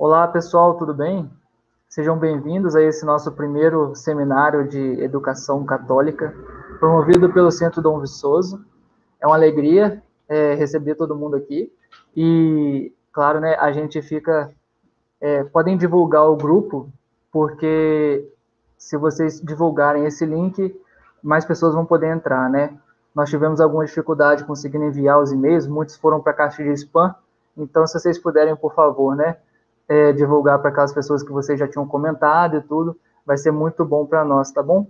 Olá, pessoal, tudo bem? Sejam bem-vindos a esse nosso primeiro seminário de educação católica, promovido pelo Centro Dom Viçoso. É uma alegria é, receber todo mundo aqui. E, claro, né, a gente fica. É, podem divulgar o grupo, porque se vocês divulgarem esse link, mais pessoas vão poder entrar, né? Nós tivemos alguma dificuldade conseguindo enviar os e-mails, muitos foram para a caixa de spam. Então, se vocês puderem, por favor, né, é, divulgar para aquelas pessoas que vocês já tinham comentado e tudo, vai ser muito bom para nós, tá bom?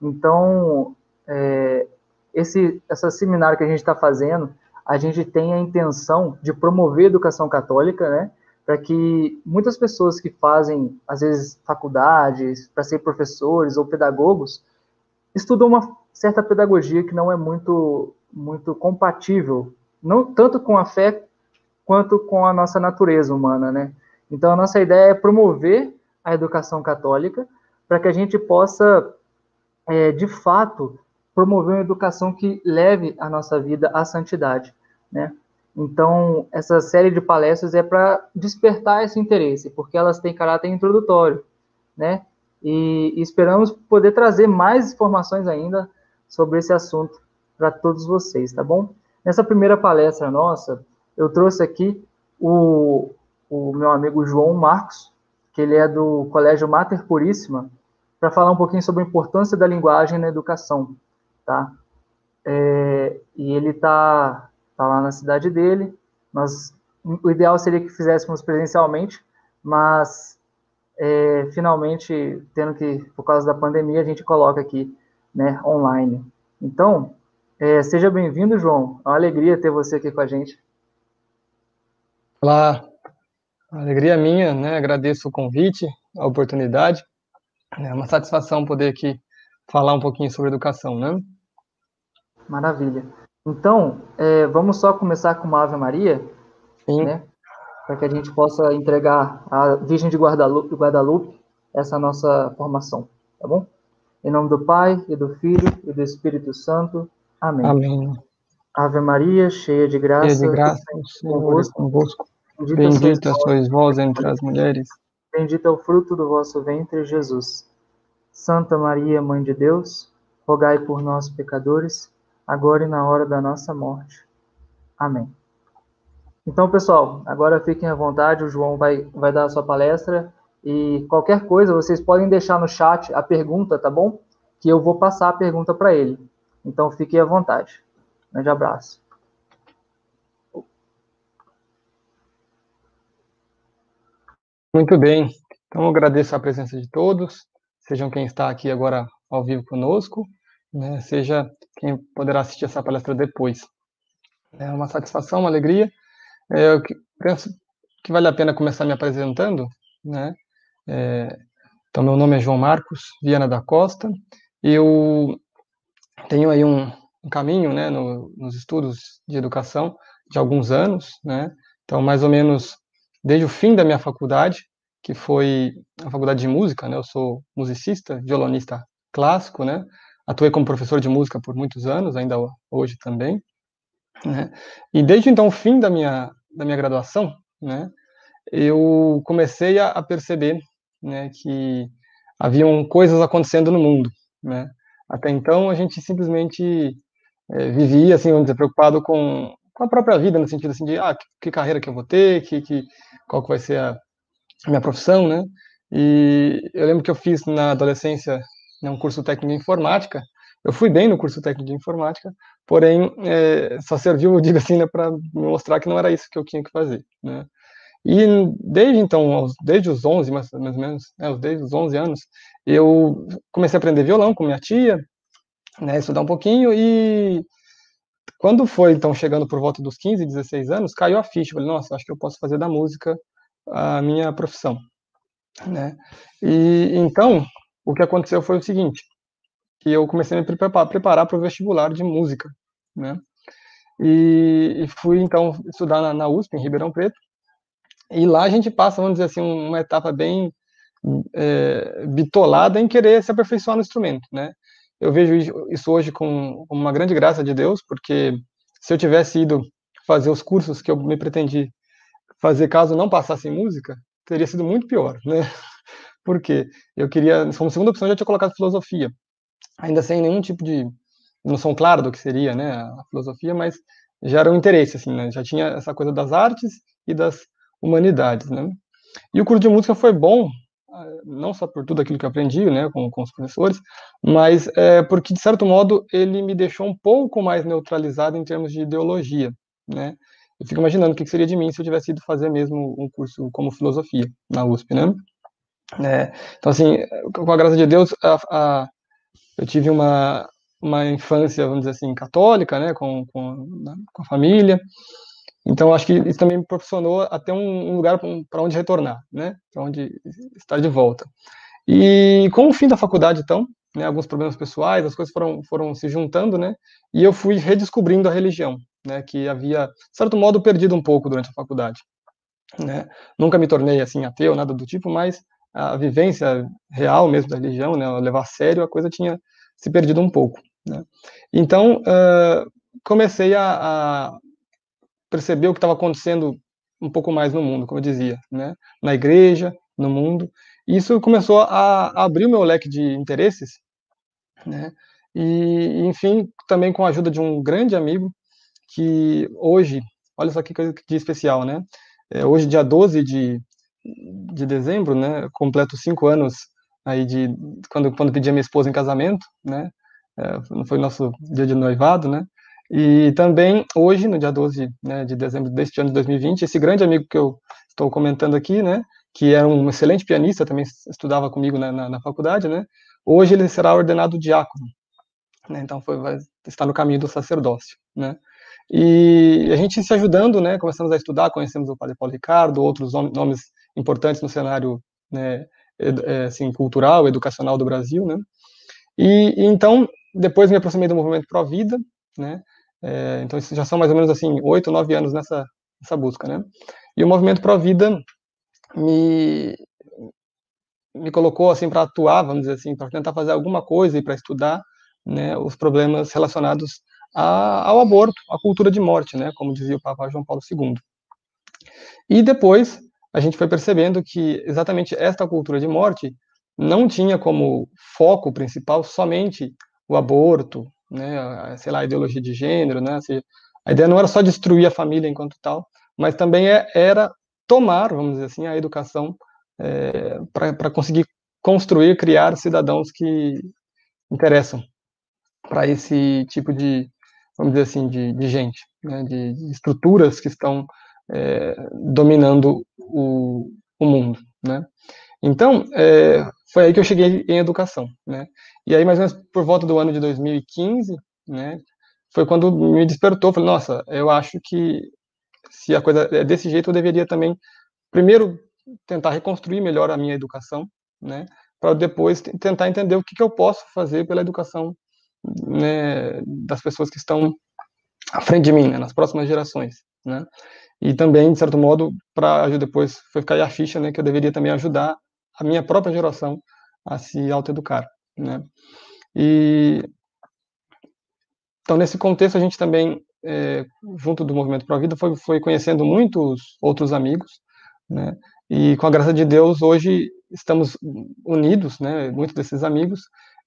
Então, é, esse essa seminário que a gente está fazendo, a gente tem a intenção de promover a educação católica, né? Para que muitas pessoas que fazem, às vezes, faculdades, para ser professores ou pedagogos, estudam uma certa pedagogia que não é muito, muito compatível, não tanto com a fé quanto com a nossa natureza humana, né? Então, a nossa ideia é promover a educação católica para que a gente possa, é, de fato, promover uma educação que leve a nossa vida à santidade, né? Então, essa série de palestras é para despertar esse interesse, porque elas têm caráter introdutório, né? E, e esperamos poder trazer mais informações ainda sobre esse assunto para todos vocês, tá bom? Nessa primeira palestra nossa, eu trouxe aqui o, o meu amigo João Marcos, que ele é do Colégio Mater Puríssima, para falar um pouquinho sobre a importância da linguagem na educação, tá? É, e ele está tá lá na cidade dele. Nós, o ideal seria que fizéssemos presencialmente, mas é, finalmente, tendo que, por causa da pandemia, a gente coloca aqui, né, online. Então, é, seja bem-vindo, João. É uma alegria ter você aqui com a gente. Olá, alegria minha, né? Agradeço o convite, a oportunidade. É uma satisfação poder aqui falar um pouquinho sobre educação, né? Maravilha. Então, é, vamos só começar com uma Ave Maria, Sim. né? Para que a gente possa entregar à Virgem de Guadalupe, Guadalupe essa nossa formação, tá bom? Em nome do Pai, e do Filho, e do Espírito Santo. Amém. Amém. Ave Maria, cheia de graça, cheia de graça o Senhor é convosco. Bendita sois vós entre as mulheres. Bendito é o fruto do vosso ventre, Jesus. Santa Maria, Mãe de Deus, rogai por nós, pecadores, agora e na hora da nossa morte. Amém. Então, pessoal, agora fiquem à vontade, o João vai, vai dar a sua palestra e qualquer coisa, vocês podem deixar no chat a pergunta, tá bom? Que eu vou passar a pergunta para ele. Então, fiquem à vontade. Grande abraço. Muito bem. Então, agradeço a presença de todos, sejam quem está aqui agora ao vivo conosco, né, seja quem poderá assistir essa palestra depois. É uma satisfação, uma alegria. É, eu penso que vale a pena começar me apresentando, né? É, então, meu nome é João Marcos Viana da Costa. Eu tenho aí um, um caminho, né, no, nos estudos de educação de alguns anos, né? Então, mais ou menos desde o fim da minha faculdade, que foi a faculdade de música, né? Eu sou musicista, violonista clássico, né? Atuei como professor de música por muitos anos, ainda hoje também. Né? E desde então o fim da minha da minha graduação, né? Eu comecei a, a perceber, né, que haviam coisas acontecendo no mundo, né? Até então a gente simplesmente é, vivia assim, vamos dizer, preocupado com, com a própria vida, no sentido assim de, ah, que, que carreira que eu vou ter, que, que qual que vai ser a minha profissão, né? E eu lembro que eu fiz na adolescência né, um curso técnico de informática. Eu fui bem no curso técnico de informática, porém é, só serviu, eu digo assim, né, para mostrar que não era isso que eu tinha que fazer, né? E desde então, desde os 11, mais, mais ou menos, né, desde os 11 anos, eu comecei a aprender violão com minha tia, né, estudar um pouquinho e quando foi, então, chegando por volta dos 15, 16 anos, caiu a ficha. Falei, nossa, acho que eu posso fazer da música a minha profissão, né? E então, o que aconteceu foi o seguinte, que eu comecei a me preparar para o vestibular de música, né? E, e fui, então, estudar na, na, USP, em Ribeirão Preto, e lá a gente passa, vamos dizer assim, uma etapa bem é, bitolada em querer se aperfeiçoar no instrumento, né? Eu vejo isso hoje com uma grande graça de Deus, porque se eu tivesse ido fazer os cursos que eu me pretendi fazer caso não passasse em música, teria sido muito pior, né? Porque eu queria, como segunda opção, eu já tinha colocado filosofia, ainda sem nenhum tipo de noção clara do que seria, né, a filosofia, mas já era um interesse, assim, né? Já tinha essa coisa das artes e das humanidades, né? E o curso de música foi bom, não só por tudo aquilo que eu aprendi, né, com, com os professores, mas é, porque, de certo modo, ele me deixou um pouco mais neutralizado em termos de ideologia, né? Eu fico imaginando o que seria de mim se eu tivesse ido fazer mesmo um curso como filosofia na USP, né? É, então, assim, com a graça de Deus, a, a, eu tive uma, uma infância, vamos dizer assim, católica, né, com, com, com a família, então, acho que isso também me proporcionou até um, um lugar para onde retornar, né? Para onde estar de volta. E com o fim da faculdade, então, né, alguns problemas pessoais, as coisas foram, foram se juntando, né? E eu fui redescobrindo a religião, né? Que havia, de certo modo, perdido um pouco durante a faculdade. Né? Nunca me tornei, assim, ateu, nada do tipo, mas a vivência real mesmo da religião, né? Levar a sério, a coisa tinha se perdido um pouco, né? Então, uh, comecei a, a perceber o que estava acontecendo um pouco mais no mundo, como eu dizia, né? na igreja, no mundo. E isso começou a, abrir o meu leque de interesses, né? E, enfim, também com a ajuda de um grande amigo, que hoje, olha só que coisa especial, né? É, hoje, dia 12 de, de dezembro, né? Completo cinco anos aí de quando, quando pedi a minha esposa em casamento, né? É, foi nosso dia de noivado, né? E também hoje, no dia 12 né, de dezembro deste ano de 2020, esse grande amigo que eu estou comentando aqui, né, que era um excelente pianista, também estudava comigo na, na, na faculdade, né, hoje ele será ordenado diácono. Né, então foi, vai estar no caminho do sacerdócio. Né. E a gente se ajudando, né, começamos a estudar, conhecemos o Padre Paulo Ricardo, outros nomes importantes no cenário né, é, assim, cultural, educacional do Brasil, né? E, e, então, depois me aproximei do movimento Pro Vida, né? É, então, já são mais ou menos assim, oito, nove anos nessa, nessa busca, né? E o Movimento Pro Vida me, me colocou assim para atuar, vamos dizer assim, para tentar fazer alguma coisa e para estudar né, os problemas relacionados a, ao aborto, à cultura de morte, né, como dizia o Papa João Paulo II. E depois a gente foi percebendo que exatamente esta cultura de morte não tinha como foco principal somente o aborto, né, sei lá, a ideologia de gênero, né, assim, a ideia não era só destruir a família enquanto tal, mas também é, era tomar, vamos dizer assim, a educação é, para conseguir construir, criar cidadãos que interessam para esse tipo de, vamos dizer assim, de, de gente, né, de, de, estruturas que estão é, dominando o, o mundo, né. Então, é, foi aí que eu cheguei em educação, né? E aí, mais ou menos por volta do ano de 2015, né, foi quando me despertou, falei, nossa, eu acho que se a coisa é desse jeito, eu deveria também, primeiro, tentar reconstruir melhor a minha educação, né, para depois tentar entender o que, que eu posso fazer pela educação né, das pessoas que estão à frente de mim, né, nas próximas gerações, né, e também, de certo modo, para depois foi ficar aí a ficha, né, que eu deveria também ajudar a minha própria geração a se autoeducar, né? E então nesse contexto a gente também é, junto do movimento Pro Vida foi, foi conhecendo muitos outros amigos, né? E com a graça de Deus hoje estamos unidos, né? Muitos desses amigos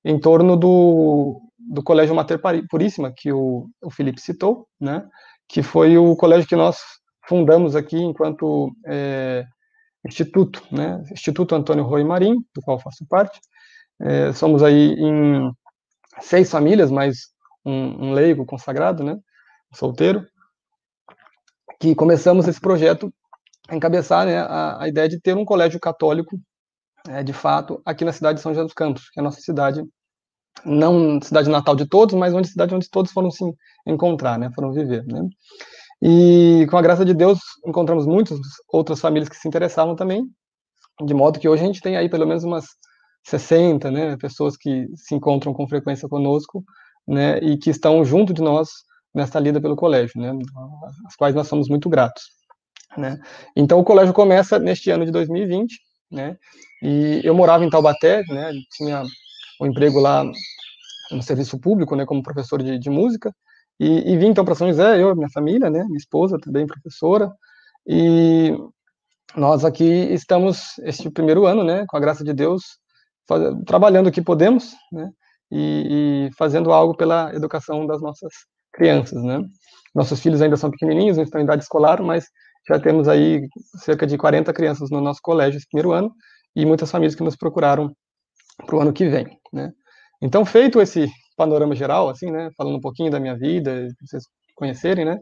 em torno do, do Colégio Mater Puríssima que o, o Felipe citou, né? Que foi o colégio que nós fundamos aqui enquanto é, instituto, né? Instituto Antônio Rui Marim, do qual faço parte. É, somos aí em seis famílias, mais um, um leigo consagrado, né? Solteiro, que começamos esse projeto a encabeçar né, a, a ideia de ter um colégio católico, é, de fato, aqui na cidade de São José dos Campos, que é a nossa cidade, não cidade natal de todos, mas onde cidade onde todos foram se encontrar, né? Foram viver, né? E com a graça de Deus, encontramos muitas outras famílias que se interessavam também, de modo que hoje a gente tem aí pelo menos umas 60, né, pessoas que se encontram com frequência conosco, né, e que estão junto de nós nesta lida pelo colégio, né, as quais nós somos muito gratos, né. Então o colégio começa neste ano de 2020, né, e eu morava em Taubaté, né, tinha um emprego lá no serviço público, né, como professor de, de música, e, e vim então para São José, eu, minha família, né, minha esposa também professora, e nós aqui estamos, este primeiro ano, né, com a graça de Deus, faz, trabalhando o que podemos, né, e, e, fazendo algo pela educação das nossas crianças, né. Nossos filhos ainda são pequenininhos, não estão em idade escolar, mas já temos aí cerca de 40 crianças no nosso colégio esse primeiro ano, e muitas famílias que nos procuraram para o ano que vem, né. Então, feito esse panorama geral, assim, né, falando um pouquinho da minha vida, para vocês conhecerem, né,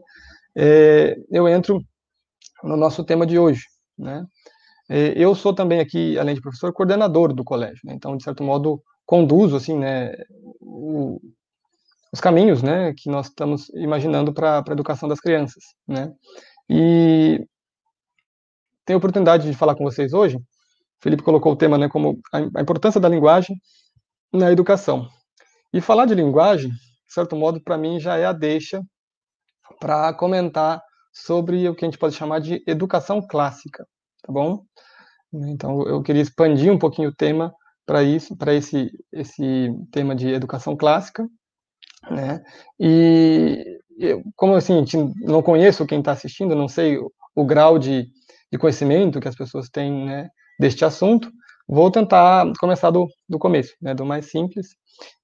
é, eu entro no nosso tema de hoje, né? Eu sou também aqui, além de professor, coordenador do colégio, né? então, de certo modo, conduzo, assim, né, o, os caminhos, né, que nós estamos imaginando para a educação das crianças, né? E tenho a oportunidade de falar com vocês hoje. O Felipe colocou o tema, né, como a importância da linguagem na educação. E falar de linguagem, de certo modo, para mim já é a deixa para comentar sobre o que a gente pode chamar de educação clássica, tá bom? Então, eu queria expandir um pouquinho o tema para isso, para esse, esse tema de educação clássica, né? E eu, como assim, não conheço quem está assistindo, não sei o, o grau de, de, conhecimento que as pessoas têm né, deste assunto, vou tentar começar do, do começo, né, do mais simples.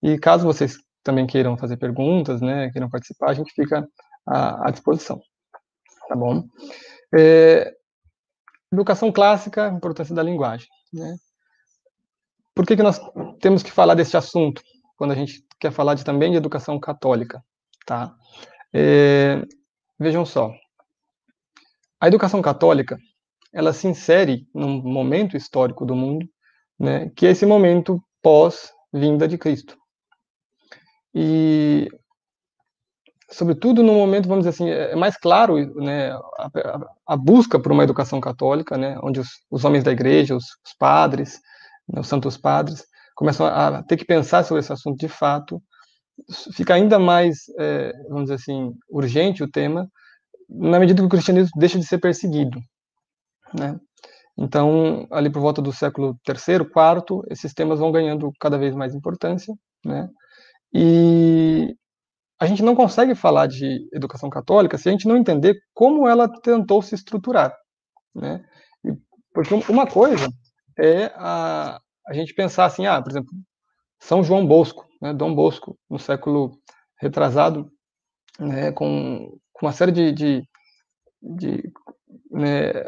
E caso vocês também queiram fazer perguntas, né, queiram participar, a gente fica à, à disposição tá bom? É, educação clássica, importância da linguagem, né? Por que, que nós temos que falar desse assunto quando a gente quer falar de, também de educação católica, tá? É, vejam só, a educação católica, ela se insere num momento histórico do mundo, né, que é esse momento pós-vinda de Cristo. E sobretudo no momento, vamos dizer assim, é, é mais claro né, a, a busca por uma educação católica, né, onde os, os homens da igreja, os, os padres, né, os santos padres, começam a ter que pensar sobre esse assunto de fato, fica ainda mais, é, vamos dizer assim, urgente o tema, na medida que o cristianismo deixa de ser perseguido, né? Então, ali por volta do século III, IV, esses temas vão ganhando cada vez mais importância, né? E a gente não consegue falar de educação católica se a gente não entender como ela tentou se estruturar, né? Porque uma coisa é a, a gente pensar assim, ah, por exemplo, São João Bosco, né, Dom Bosco, no século retrasado, né, com, com uma série de, de, de né,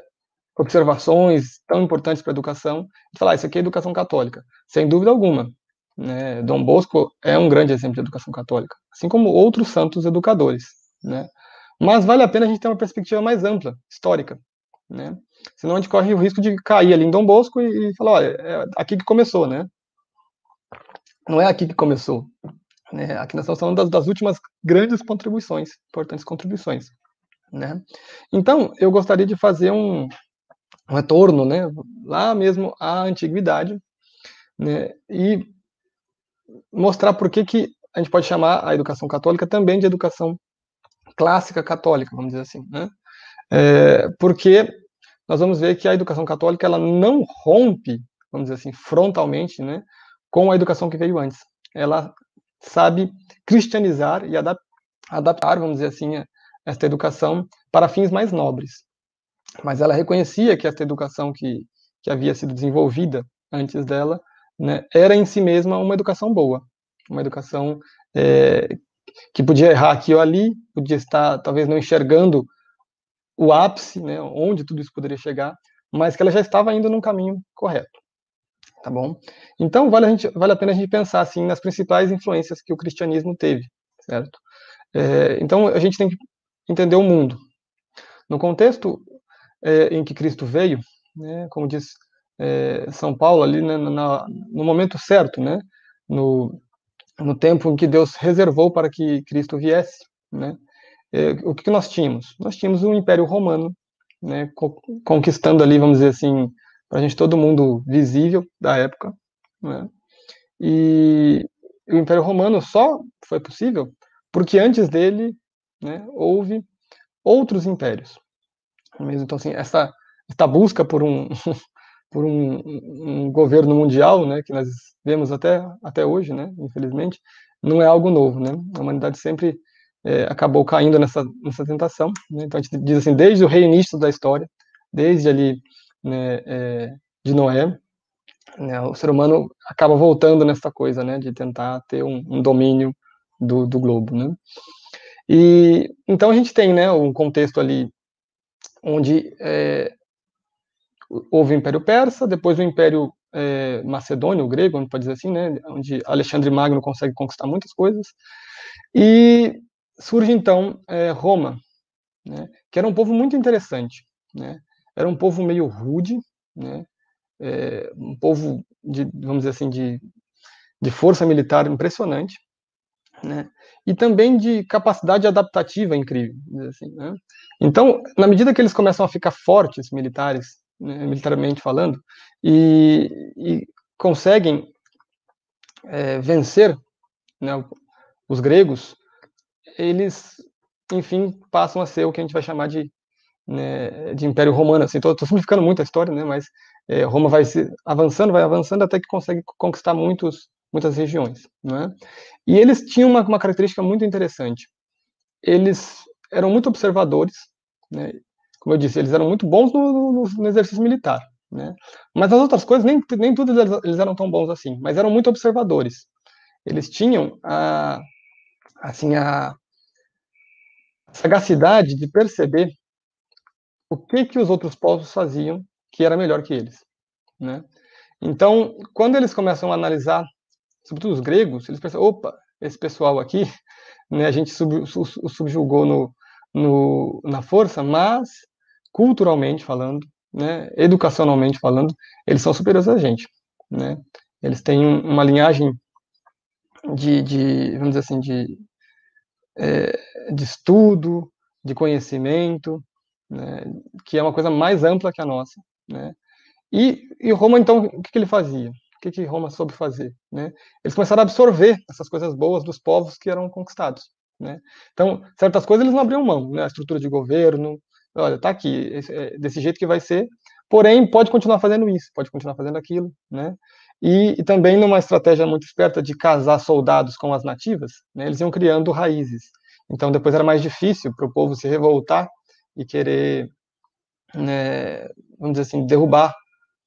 observações tão importantes para a educação, falar, ah, isso aqui é educação católica, sem dúvida alguma. Né? Dom Bosco é um grande exemplo de educação católica, assim como outros santos educadores. Né? Mas vale a pena a gente ter uma perspectiva mais ampla, histórica. Né? Senão a gente corre o risco de cair ali em Dom Bosco e, e falar, olha, é aqui que começou, né? Não é aqui que começou. Né? Aqui nós estamos falando das, das últimas grandes contribuições, importantes contribuições. Né? Então, eu gostaria de fazer um retorno, né, lá mesmo à antiguidade, né, e mostrar por que, que a gente pode chamar a educação católica também de educação clássica católica, vamos dizer assim, né? É, porque nós vamos ver que a educação católica ela não rompe, vamos dizer assim, frontalmente, né, com a educação que veio antes. Ela sabe cristianizar e adaptar, vamos dizer assim, esta educação para fins mais nobres. Mas ela reconhecia que esta educação que, que havia sido desenvolvida antes dela né, era em si mesma uma educação boa, uma educação é, que podia errar aqui ou ali, podia estar talvez não enxergando o ápice, né, onde tudo isso poderia chegar, mas que ela já estava indo num caminho correto, tá bom? Então vale a, gente, vale a pena a gente pensar assim nas principais influências que o cristianismo teve, certo? É, então a gente tem que entender o mundo. No contexto é, em que Cristo veio, né, como diz é, São Paulo ali né, na, no momento certo, né? No, no tempo em que Deus reservou para que Cristo viesse, né? É, o que, nós tínhamos? Nós tínhamos o Império Romano, né? Conquistando ali, vamos dizer assim, para a gente todo mundo visível da época, né? E o Império Romano só foi possível porque antes dele, né, houve outros impérios. Então, assim, essa, essa busca por um, por um, um, governo mundial, né, que nós vemos até, até hoje, né, infelizmente, não é algo novo, né, a humanidade sempre é, acabou caindo nessa, nessa tentação, né, então a gente diz assim, desde o reinício da história, desde ali né, é, de Noé, né, o ser humano acaba voltando nessa coisa, né, de tentar ter um, um domínio do, do globo, né. E então a gente tem, né, um contexto ali onde é, houve o Império Persa, depois o Império é, Macedônio, o grego, pode dizer assim, né, onde Alexandre Magno consegue conquistar muitas coisas, e surge então é, Roma, né, que era um povo muito interessante, né, era um povo meio rude, né, é, um povo de, vamos dizer assim, de, de força militar impressionante, né, e também de capacidade adaptativa incrível, assim, né? Então, na medida que eles começam a ficar fortes militares, né, militarmente falando, e, e conseguem é, vencer né, os gregos, eles, enfim, passam a ser o que a gente vai chamar de, né, de Império Romano. Assim, estou simplificando muito a história, né, mas é, Roma vai se avançando, vai avançando até que consegue conquistar muitos, muitas regiões. Né? E eles tinham uma, uma característica muito interessante. Eles eram muito observadores, né? como eu disse, eles eram muito bons no, no, no exercício militar. Né? Mas as outras coisas, nem, nem tudo eles, eles, eram tão bons assim, mas eram muito observadores. Eles tinham a, assim, a sagacidade de perceber o que, que os outros povos faziam que era melhor que eles. Né? Então, quando eles começam a analisar, sobretudo os gregos, eles pensam, opa, esse pessoal aqui, né, a gente sub, subjugou no, no, na força, mas culturalmente falando, né, educacionalmente falando, eles são superiores a gente, né? Eles têm uma linhagem de, de vamos dizer assim, de, é, de estudo, de conhecimento, né, que é uma coisa mais ampla que a nossa, né? E, e Roma, então, o que, que ele fazia? O que, que Roma soube fazer? Né? Eles começaram a absorver essas coisas boas dos povos que eram conquistados. Né? Então, certas coisas eles não abriam mão, né? a estrutura de governo, olha, tá aqui, é desse jeito que vai ser, porém, pode continuar fazendo isso, pode continuar fazendo aquilo, né? E, e também numa estratégia muito esperta de casar soldados com as nativas, né, eles iam criando raízes. Então, depois era mais difícil para o povo se revoltar e querer, né, vamos dizer assim, derrubar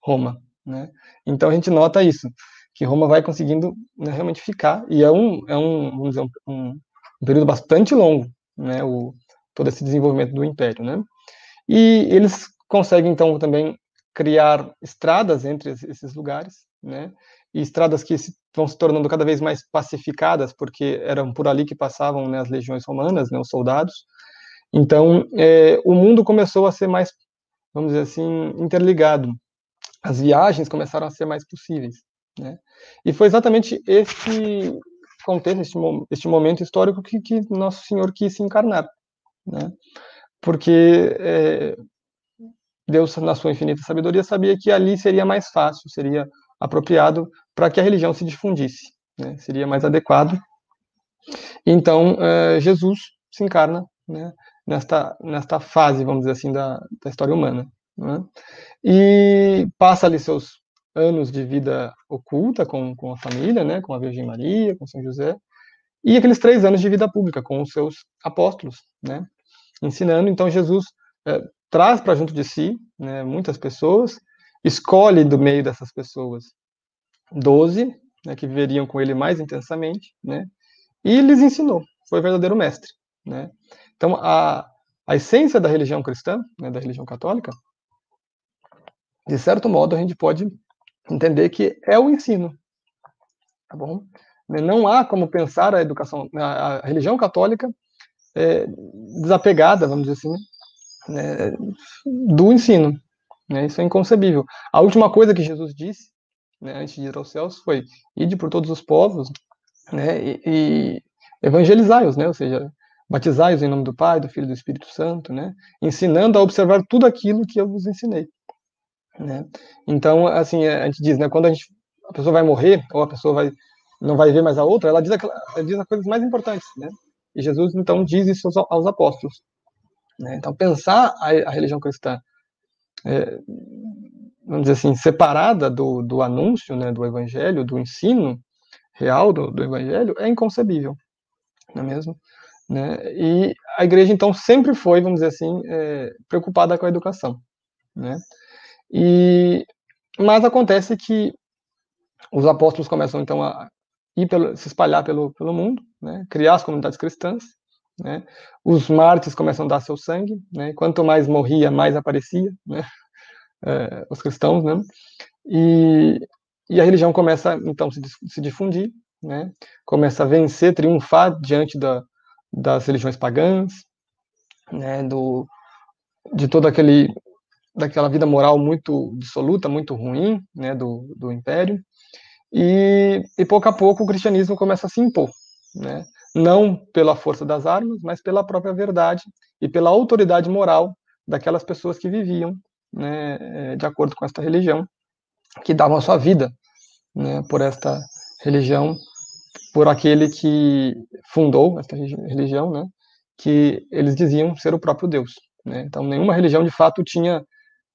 Roma, né? Então, a gente nota isso, que Roma vai conseguindo né, realmente ficar, e é um, é um, vamos dizer, um, um período bastante longo, né, o, todo esse desenvolvimento do império, né? E eles conseguem, então, também criar estradas entre esses lugares, né? E estradas que vão se tornando cada vez mais pacificadas, porque eram por ali que passavam né, as legiões romanas, né, os soldados. Então, é, o mundo começou a ser mais, vamos dizer assim, interligado. As viagens começaram a ser mais possíveis, né? E foi exatamente esse contexto, este, este momento histórico que, que Nosso Senhor quis se encarnar, né? Porque é, Deus, na sua infinita sabedoria, sabia que ali seria mais fácil, seria apropriado para que a religião se difundisse, né? seria mais adequado. Então, é, Jesus se encarna né, nesta, nesta fase, vamos dizer assim, da, da história humana. Né? E passa ali seus anos de vida oculta com, com a família, né, com a Virgem Maria, com São José, e aqueles três anos de vida pública com os seus apóstolos, né, ensinando. Então, Jesus é, traz para junto de si né, muitas pessoas, escolhe do meio dessas pessoas doze, né, que viveriam com ele mais intensamente, né, e lhes ensinou. Foi verdadeiro mestre. Né. Então, a, a essência da religião cristã, né, da religião católica, de certo modo, a gente pode entender que é o ensino, tá bom? Não há como pensar a educação, a religião católica é, desapegada, vamos dizer assim, né, do ensino. Né, isso é inconcebível. A última coisa que Jesus disse, né, antes de ir aos céus, foi: ide por todos os povos né, e, e evangelizai-os, né, ou seja, batizai-os em nome do Pai, do Filho e do Espírito Santo, né, ensinando a observar tudo aquilo que eu vos ensinei. Né. Então, assim, a gente diz, né, quando a, gente, a pessoa vai morrer, ou a pessoa vai, não vai ver mais a outra, ela diz, aquela, ela diz as coisas mais importantes, né? E Jesus, então, diz isso aos, aos apóstolos. Né? Então, pensar a, a religião cristã, é, vamos dizer assim, separada do, do anúncio, né, do evangelho, do ensino real do, do evangelho, é inconcebível, não é mesmo? Né? E a igreja, então, sempre foi, vamos dizer assim, é, preocupada com a educação. Né? E mas acontece que os apóstolos começam então a ir pelo, se espalhar pelo, pelo mundo, né, criar as comunidades cristãs, né, os mártires começam a dar seu sangue, né, quanto mais morria, mais aparecia, é, os cristãos, né, e, e a religião começa então se, se difundir, né, começa a vencer, triunfar diante da, das religiões pagãs, do, de todo aquele daquela vida moral muito dissoluta, muito ruim, né, do, do império, e, e pouco a pouco o cristianismo começa a se impor, né, não pela força das armas, mas pela própria verdade e pela autoridade moral daquelas pessoas que viviam, né, eh, de acordo com esta religião, que davam a sua vida, né, por esta religião, por aquele que fundou esta religião, né, que eles diziam ser o próprio Deus. Né? Então, nenhuma religião de fato tinha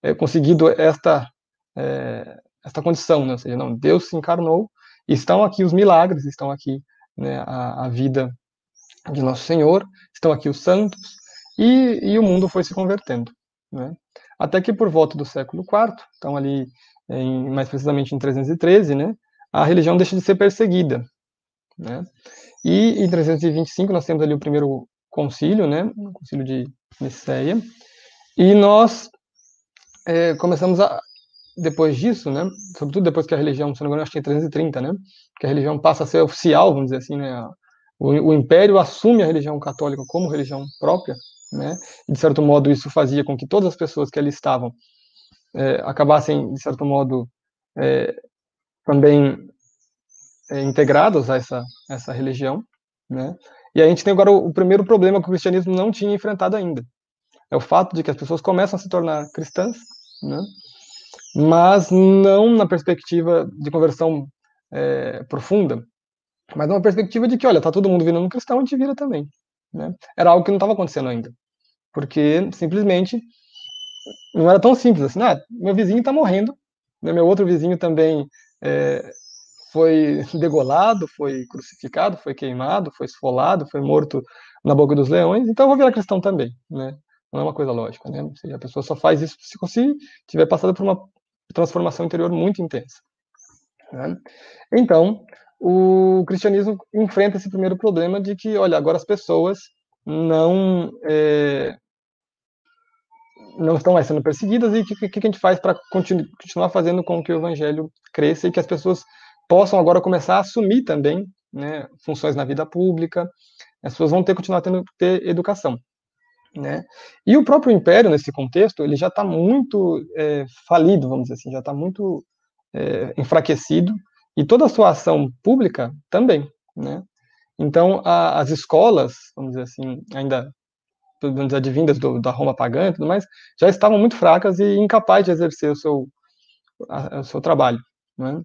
é, conseguido esta, é, esta condição, né? ou seja, não, Deus se encarnou, estão aqui os milagres, estão aqui né, a, a, vida de Nosso Senhor, estão aqui os santos, e, e o mundo foi se convertendo. Né? Até que por volta do século IV, então ali, em, mais precisamente em 313, né, a religião deixa de ser perseguida. Né? E em 325 nós temos ali o primeiro concílio, né, o concílio de Niceia, e nós é, começamos a, depois disso, né, sobretudo depois que a religião, se não me engano, acho que é 330, né, que a religião passa a ser oficial, vamos dizer assim, né, o, o império assume a religião católica como religião própria, né, e de certo modo isso fazia com que todas as pessoas que ali estavam é, acabassem, de certo modo, é, também é, integrados a essa, essa religião, né, e a gente tem agora o, o primeiro problema que o cristianismo não tinha enfrentado ainda, é o fato de que as pessoas começam a se tornar cristãs, né? mas não na perspectiva de conversão é, profunda, mas numa perspectiva de que, olha, tá todo mundo virando cristão, a gente vira também. Né? Era algo que não estava acontecendo ainda, porque simplesmente não era tão simples assim. Ah, meu vizinho está morrendo, né? meu outro vizinho também é, foi degolado, foi crucificado, foi queimado, foi esfolado, foi morto na boca dos leões, então eu vou virar cristão também, né? Não é uma coisa lógica, né? A pessoa só faz isso se tiver passado por uma transformação interior muito intensa. Né? Então, o cristianismo enfrenta esse primeiro problema de que, olha, agora as pessoas não é, não estão mais sendo perseguidas e o que, que, a gente faz para continu, continuar fazendo com que o evangelho cresça e que as pessoas possam agora começar a assumir também né, funções na vida pública, as pessoas vão ter continuar tendo ter educação. Né? E o próprio império, nesse contexto, ele já está muito é, falido, vamos dizer assim, já está muito é, enfraquecido, e toda a sua ação pública também. Né? Então, a, as escolas, vamos dizer assim, ainda vamos advindas do, da Roma pagã e tudo mais, já estavam muito fracas e incapazes de exercer o seu, a, o seu trabalho. Né?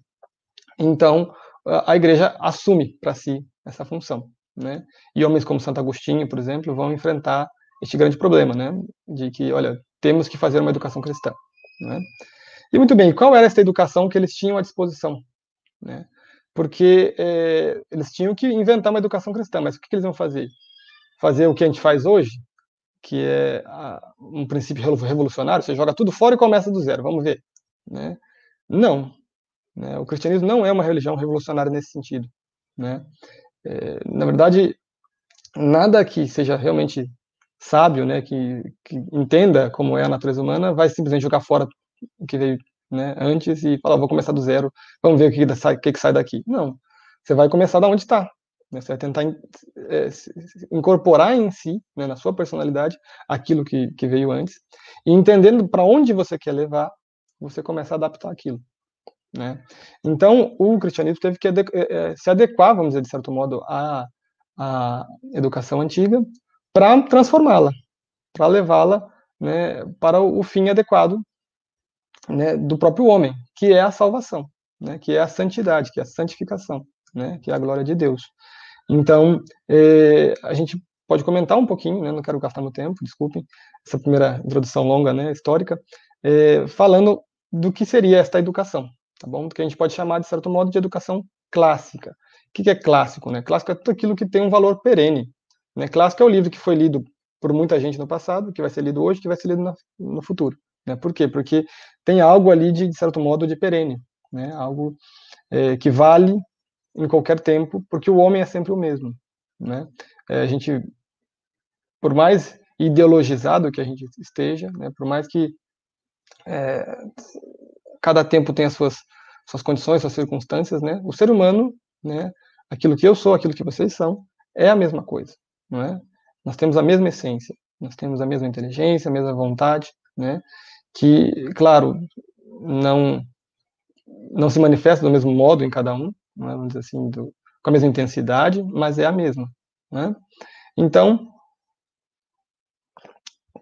Então, a, a igreja assume para si essa função. Né? E homens como Santo Agostinho, por exemplo, vão enfrentar este grande problema, né? De que, olha, temos que fazer uma educação cristã, né? E muito bem, qual era essa educação que eles tinham à disposição, né? Porque é, eles tinham que inventar uma educação cristã, mas o que, que eles vão fazer? Fazer o que a gente faz hoje, que é a, um princípio revolucionário, você joga tudo fora e começa do zero, vamos ver, né? Não, né? o cristianismo não é uma religião revolucionária nesse sentido, né? É, na verdade, nada que seja realmente sábio, né, que, que, entenda como é a natureza humana, vai simplesmente jogar fora o que veio né, antes e falar, vou começar do zero, vamos ver o que, sai, o que, sai daqui. Não, você vai começar da onde está. Né, você vai tentar é, incorporar em si, né, na sua personalidade, aquilo que, que veio antes, e entendendo para onde você quer levar, você começa a adaptar aquilo. Né? Então, o cristianismo teve que é, se adequar, vamos dizer, de certo modo, à, à educação antiga, para transformá-la, para levá-la né, para o fim adequado né, do próprio homem, que é a salvação, né, que é a santidade, que é a santificação, né, que é a glória de Deus. Então, eh, a gente pode comentar um pouquinho, né, não quero gastar meu tempo, desculpem, essa primeira introdução longa, né, histórica, eh, falando do que seria esta educação, tá bom? Que a gente pode chamar, de certo modo, de educação clássica. O que é clássico? Né? Clássico é tudo aquilo que tem um valor perene, né? Clássico é o livro que foi lido por muita gente no passado, que vai ser lido hoje, que vai ser lido no futuro. Né? Por quê? Porque tem algo ali de, de certo modo, de perene, né? algo é, que vale em qualquer tempo, porque o homem é sempre o mesmo. Né? É, a gente, por mais ideologizado que a gente esteja, né? por mais que é, cada tempo tem as suas, suas condições, suas circunstâncias, né? o ser humano, né? aquilo que eu sou, aquilo que vocês são, é a mesma coisa. Não é? Nós temos a mesma essência, nós temos a mesma inteligência, a mesma vontade, né? que, claro, não não se manifesta do mesmo modo em cada um, né, vamos dizer assim, do, com a mesma intensidade, mas é a mesma. Né? Então,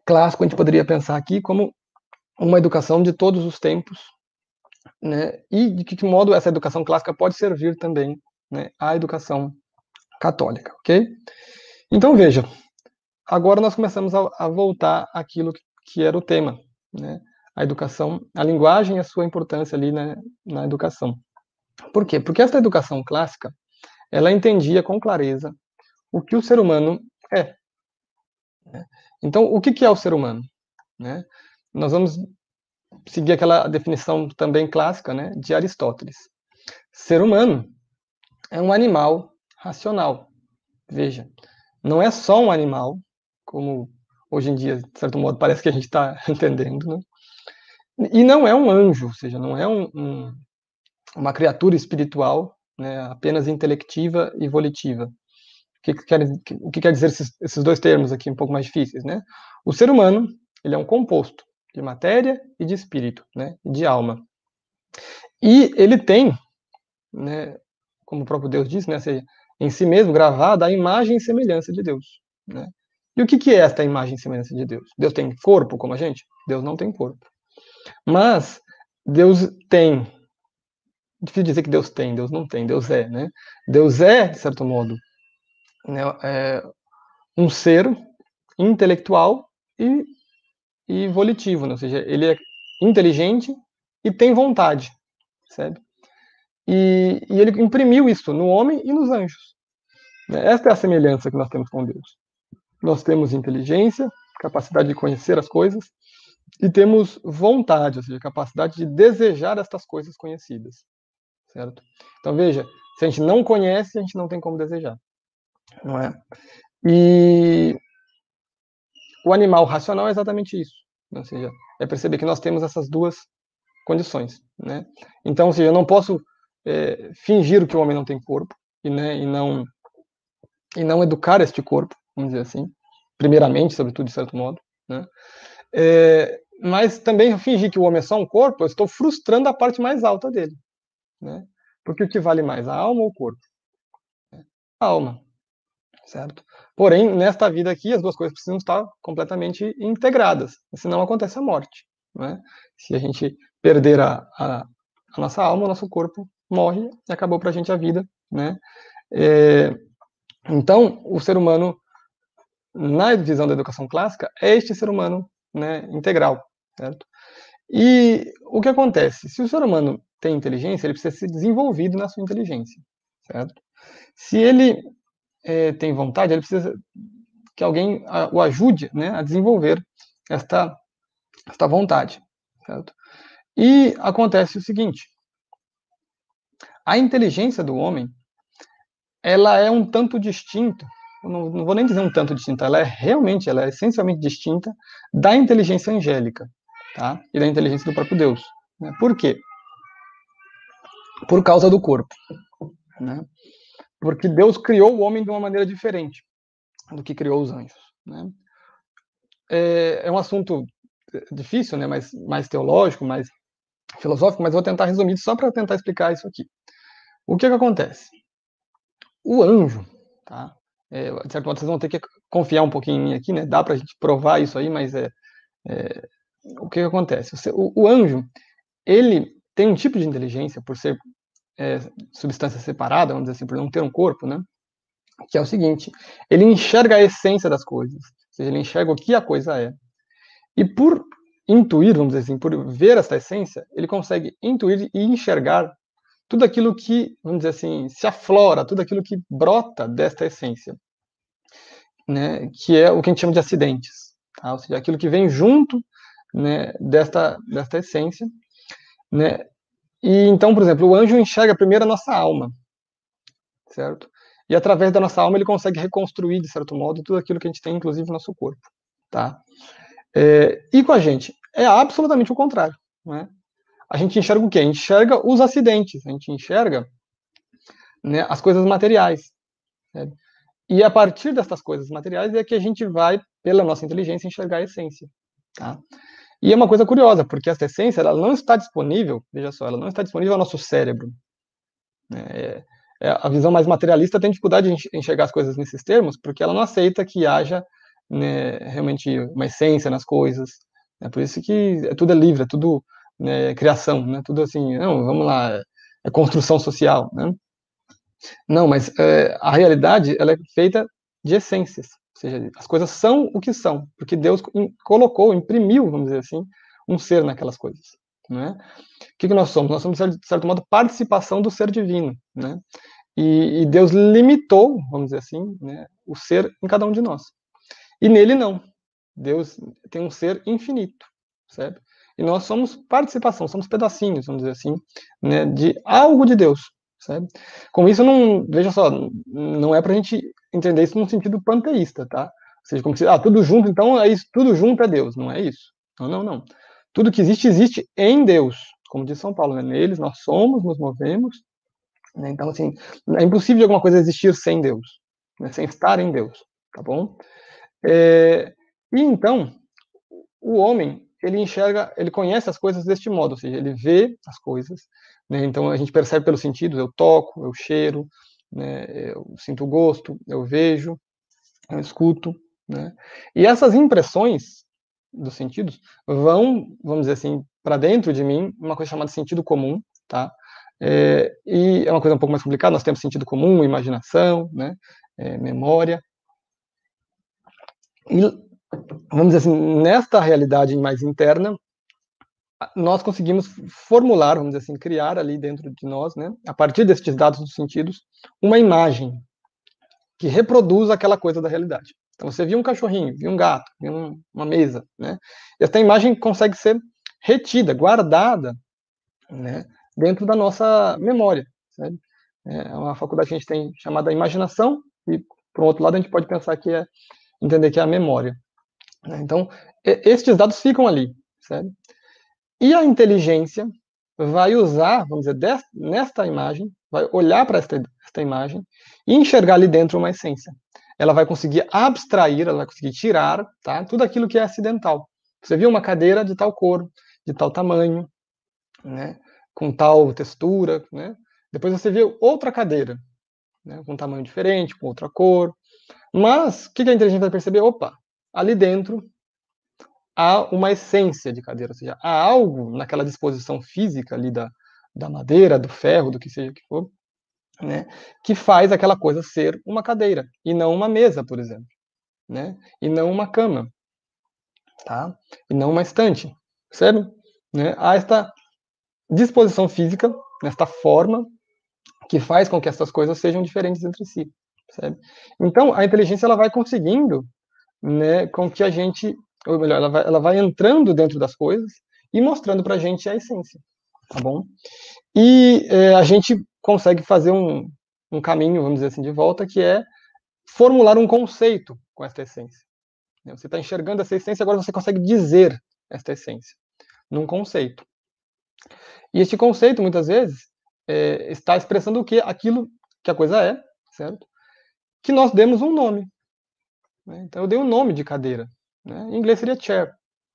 clássico a gente poderia pensar aqui como uma educação de todos os tempos, né? e de que modo essa educação clássica pode servir também né, à educação católica, ok? Então, veja, agora nós começamos a, a voltar àquilo que, que era o tema, né? a educação, a linguagem e a sua importância ali na, na educação. Por quê? Porque esta educação clássica, ela entendia com clareza o que o ser humano é. Né? Então, o que é o ser humano? Né? Nós vamos seguir aquela definição também clássica né, de Aristóteles. Ser humano é um animal racional. Veja, não é só um animal, como hoje em dia, de certo modo, parece que a gente está entendendo, né? E não é um anjo, ou seja, não é um, um, uma criatura espiritual, né, apenas intelectiva e volitiva. O que, quer, o que quer dizer esses, esses, dois termos aqui um pouco mais difíceis? Né? O ser humano ele é um composto de matéria e de espírito, né, de alma. E ele tem, né, como o próprio Deus diz, né, em si mesmo gravada a imagem e semelhança de Deus. Né? E o que, que é esta imagem e semelhança de Deus? Deus tem corpo como a gente? Deus não tem corpo. Mas Deus tem. Difícil dizer que Deus tem, Deus não tem, Deus é, né? Deus é, de certo modo, né, é um ser intelectual e, e volitivo, né? ou seja, ele é inteligente e tem vontade, sabe? E, e, ele imprimiu isso no homem e nos anjos. Esta é a semelhança que nós temos com Deus. Nós temos inteligência, capacidade de conhecer as coisas, e temos vontade, ou seja, capacidade de desejar estas coisas conhecidas, certo? Então veja, se a gente não conhece, a gente não tem como desejar, não é? E o animal racional é exatamente isso, ou seja, é perceber que nós temos essas duas condições, né? Então, ou seja, eu não posso é, fingir que o homem não tem corpo e, né, e não e não educar este corpo, vamos dizer assim, primeiramente, sobretudo de certo modo, né? É, mas também fingir que o homem é só um corpo, eu estou frustrando a parte mais alta dele. Né? Porque o que vale mais, a alma ou o corpo? A alma, certo? Porém, nesta vida aqui, as duas coisas precisam estar completamente integradas, senão acontece a morte. Né? Se a gente perder a, a, a nossa alma, o nosso corpo morre e acabou para a gente a vida. Né? É, então, o ser humano, na visão da educação clássica, é este ser humano né, integral, certo? E o que acontece? Se o ser humano tem inteligência, ele precisa ser desenvolvido na sua inteligência, certo? Se ele é, tem vontade, ele precisa que alguém o ajude né, a desenvolver esta, esta vontade, certo? E acontece o seguinte, a inteligência do homem, ela é um tanto distinta não, não, vou nem dizer um tanto distinta, ela é realmente, ela é essencialmente distinta da inteligência angélica, tá? E da inteligência do próprio Deus. Né? Por quê? Por causa do corpo, né? Porque Deus criou o homem de uma maneira diferente do que criou os anjos, né? É, é um assunto difícil, né? Mais, mais teológico, mais filosófico, mas vou tentar resumir só para tentar explicar isso aqui. O que, que acontece? O anjo, tá? É, de certo modo, vocês vão ter que confiar um pouquinho em mim aqui, né? Dá para a gente provar isso aí, mas é, é o que, que acontece? O, o, anjo, ele tem um tipo de inteligência por ser é, substância separada, vamos dizer assim, por não ter um corpo, né? Que é o seguinte: ele enxerga a essência das coisas, ou seja, ele enxerga o que a coisa é. E por intuir, vamos dizer assim, por ver essa essência, ele consegue intuir e enxergar tudo aquilo que, vamos dizer assim, se aflora, tudo aquilo que brota desta essência, né, que é o que a gente chama de acidentes, tá? ou seja, aquilo que vem junto né, desta, desta essência, né, e então, por exemplo, o anjo enxerga primeiro a nossa alma, certo? E através da nossa alma ele consegue reconstruir, de certo modo, tudo aquilo que a gente tem, inclusive no nosso corpo, tá? É, e com a gente, é absolutamente o contrário, né? A gente enxerga o quê? A gente enxerga os acidentes, a gente enxerga né, as coisas materiais. Né? E a partir dessas coisas materiais é que a gente vai, pela nossa inteligência, enxergar a essência. Tá? E é uma coisa curiosa, porque essa essência ela não está disponível, veja só, ela não está disponível ao nosso cérebro. Né? É, é, a visão mais materialista tem dificuldade de enxergar as coisas nesses termos, porque ela não aceita que haja né, realmente uma essência nas coisas. É por isso que é, tudo é livre, é tudo né, criação, né? tudo assim, não, vamos lá, é construção social. Né? Não, mas é, a realidade ela é feita de essências. Ou seja, as coisas são o que são, porque Deus colocou, imprimiu, vamos dizer assim, um ser naquelas coisas. Né? O que, que nós somos? Nós somos, de certo modo, participação do ser divino. Né? E, e Deus limitou, vamos dizer assim, né, o ser em cada um de nós. E nele não. Deus tem um ser infinito, certo? E nós somos participação, somos pedacinhos, vamos dizer assim, né, de algo de Deus, certo? Com isso, não, veja só, não é para a gente entender isso num sentido panteísta, tá? Ou seja, como se, ah, tudo junto, então é isso, tudo junto é Deus. Não é isso. Não, não, não. Tudo que existe, existe em Deus. Como diz São Paulo, né? neles nós somos, nos movemos. Né? Então, assim, é impossível de alguma coisa existir sem Deus, né? sem estar em Deus, tá bom? É, e então, o homem, ele enxerga, ele conhece as coisas deste modo, ou seja, ele vê as coisas, né? então a gente percebe pelos sentidos, eu toco, eu cheiro, né? eu sinto gosto, eu vejo, eu escuto, né? E essas impressões dos sentidos vão, vamos dizer assim, para dentro de mim, uma coisa chamada sentido comum, tá? É, e é uma coisa um pouco mais complicada, nós temos sentido comum, imaginação, né? É, memória. E, vamos dizer assim, nesta realidade mais interna, nós conseguimos formular, vamos dizer assim, criar ali dentro de nós, né, a partir destes dados dos sentidos, uma imagem que reproduz aquela coisa da realidade. Então você viu um cachorrinho, viu um gato, viu uma mesa, né? Essa imagem consegue ser retida, guardada, né, dentro da nossa memória, sabe? É uma faculdade que a gente tem chamada imaginação e por outro lado a gente pode pensar que é entender que é a memória. Né? Então estes dados ficam ali, sabe? E a inteligência vai usar, vamos dizer, nesta imagem, vai olhar para esta, esta imagem e enxergar ali dentro uma essência. Ela vai conseguir abstrair, ela vai conseguir tirar tá, tudo aquilo que é acidental. Você viu uma cadeira de tal cor, de tal tamanho, né, com tal textura, né? Depois você vê outra cadeira, né, com um tamanho diferente, com outra cor. Mas o que a inteligência vai perceber? Opa, ali dentro há uma essência de cadeira, ou seja, há algo naquela disposição física ali da, da madeira, do ferro, do que seja que for, né, que faz aquela coisa ser uma cadeira e não uma mesa, por exemplo, né, e não uma cama, tá, e não uma estante, percebe? Né? Há esta disposição física, nesta forma, que faz com que essas coisas sejam diferentes entre si, percebe? Então, a inteligência ela vai conseguindo, né, com que a gente ou melhor, ela vai, ela vai entrando dentro das coisas e mostrando para a gente a essência, tá bom? E é, a gente consegue fazer um, um caminho, vamos dizer assim, de volta, que é formular um conceito com esta essência. Você está enxergando essa essência, agora você consegue dizer esta essência num conceito. E este conceito, muitas vezes, é, está expressando o que? Aquilo que a coisa é, certo? Que nós demos um nome. Né? Então, eu dei um nome de cadeira. Né? Em inglês seria chair,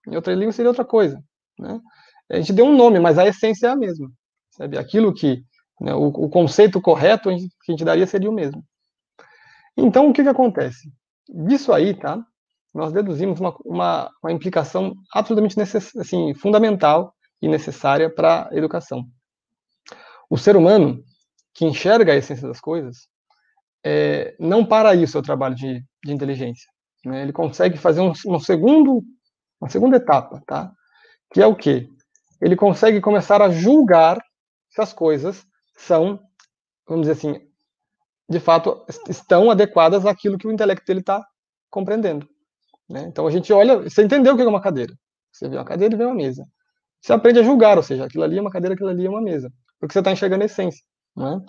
em outra língua seria outra coisa. Né? A gente deu um nome, mas a essência é a mesma. Sabe? Aquilo que, né, o, o, conceito correto que a gente daria seria o mesmo. Então, o que, que acontece? Disso aí, tá? Nós deduzimos uma, uma, uma implicação absolutamente necess, assim, fundamental e necessária para a educação. O ser humano que enxerga a essência das coisas é, não para aí o seu trabalho de, de inteligência. Né? Ele consegue fazer um, um segundo, uma segunda etapa, tá? Que é o quê? Ele consegue começar a julgar se as coisas são, vamos dizer assim, de fato estão adequadas àquilo que o intelecto dele está compreendendo. Né? Então a gente olha, você entendeu o que é uma cadeira? Você vê uma cadeira e vê uma mesa. Você aprende a julgar, ou seja, aquilo ali é uma cadeira, aquilo ali é uma mesa. Porque você está enxergando a essência. Não é?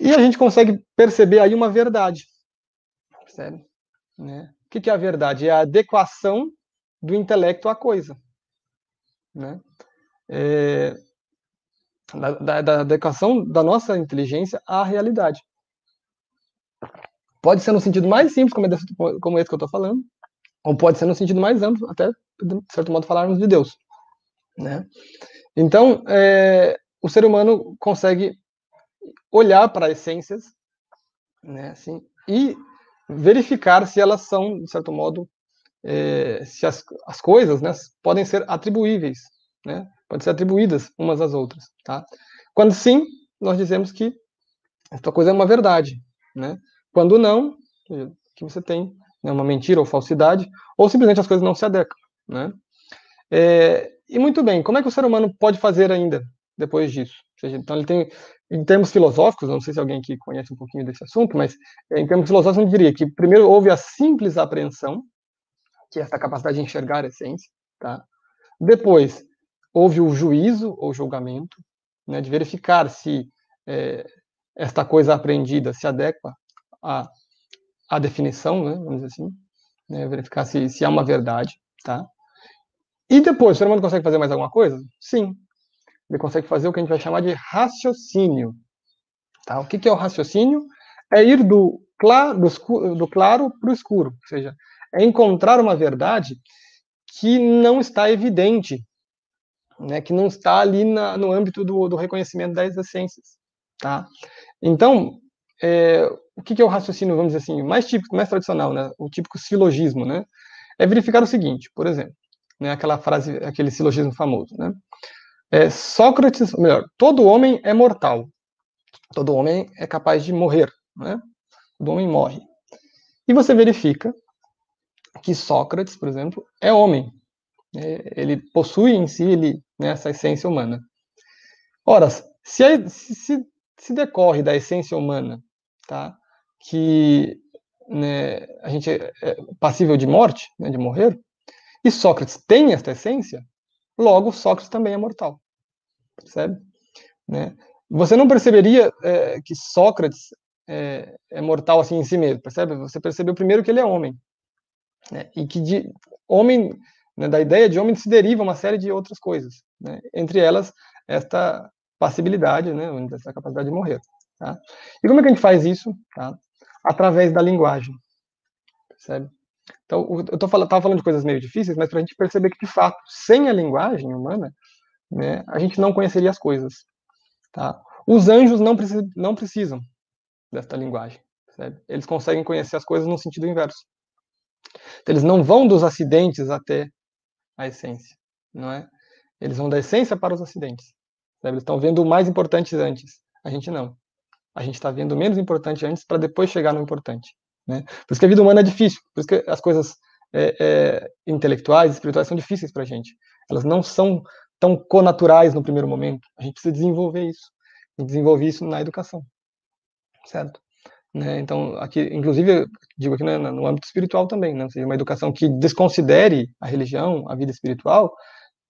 E a gente consegue perceber aí uma verdade. Percebe? Né? O que é a verdade? É a adequação do intelecto à coisa. Né? É, da, da, da adequação da nossa inteligência à realidade. Pode ser no sentido mais simples, como, é desse, como esse que eu estou falando, ou pode ser no sentido mais amplo, até, de certo modo, falarmos de Deus. Né? Então, é, o ser humano consegue olhar para essências né, assim, e verificar se elas são, de certo modo, é, se as, as coisas né, podem ser atribuíveis, né, podem ser atribuídas umas às outras. Tá? Quando sim, nós dizemos que esta coisa é uma verdade. Né? Quando não, que você tem né, uma mentira ou falsidade, ou simplesmente as coisas não se adequam. Né? É, e muito bem, como é que o ser humano pode fazer ainda depois disso? Seja, então ele tem, em termos filosóficos, não sei se alguém aqui conhece um pouquinho desse assunto, mas em termos filosóficos eu diria que primeiro houve a simples apreensão, que é essa capacidade de enxergar a essência, tá? Depois houve o juízo ou julgamento, né, de verificar se é, esta coisa aprendida se adequa à, à definição, né, vamos dizer assim, né, verificar se, se há uma verdade, tá? E depois, o ser humano consegue fazer mais alguma coisa? Sim. Ele consegue fazer o que a gente vai chamar de raciocínio. Tá? O que, que é o raciocínio? É ir do, claro, do, do claro para o escuro. Ou seja, é encontrar uma verdade que não está evidente, né, que não está ali na, no âmbito do, do, reconhecimento das essências. Tá? Então, é, o que, que, é o raciocínio, vamos dizer assim, mais típico, mais tradicional, né, o típico silogismo, né, é verificar o seguinte, por exemplo, né, aquela frase, aquele silogismo famoso, né? É, Sócrates, melhor, todo homem é mortal. Todo homem é capaz de morrer, né? Todo homem morre. E você verifica que Sócrates, por exemplo, é homem. É, ele possui em si ele, né, essa essência humana. Ora, se, a, se, se, decorre da essência humana, tá? Que né, a gente é, é passível de morte, né, de morrer, e Sócrates tem esta essência, logo Sócrates também é mortal. Percebe? Né? Você não perceberia é, que Sócrates é, é, mortal assim em si mesmo, percebe? Você percebeu primeiro que ele é homem. Né? E que de homem, né, da ideia de homem se deriva uma série de outras coisas. Né? Entre elas, esta passibilidade, né, essa capacidade de morrer. Tá? E como é que a gente faz isso? Tá? Através da linguagem. Percebe? Então, eu estava falando de coisas meio difíceis, mas para a gente perceber que, de fato, sem a linguagem humana, né, a gente não conheceria as coisas. Tá? Os anjos não, não precisam desta linguagem. Eles conseguem conhecer as coisas no sentido inverso. Então, eles não vão dos acidentes até a essência. Não é? Eles vão da essência para os acidentes. Eles estão vendo o mais importante antes. A gente não. A gente está vendo o menos importante antes para depois chegar no importante. Né? Por isso que a vida humana é difícil, por isso que as coisas é, é, intelectuais, espirituais são difíceis para a gente. Elas não são tão conaturais no primeiro momento. A gente precisa desenvolver isso. E desenvolver isso na educação. Certo? Né? Então, aqui, inclusive, digo aqui né, no âmbito espiritual também, né? ou seja, uma educação que desconsidere a religião, a vida espiritual,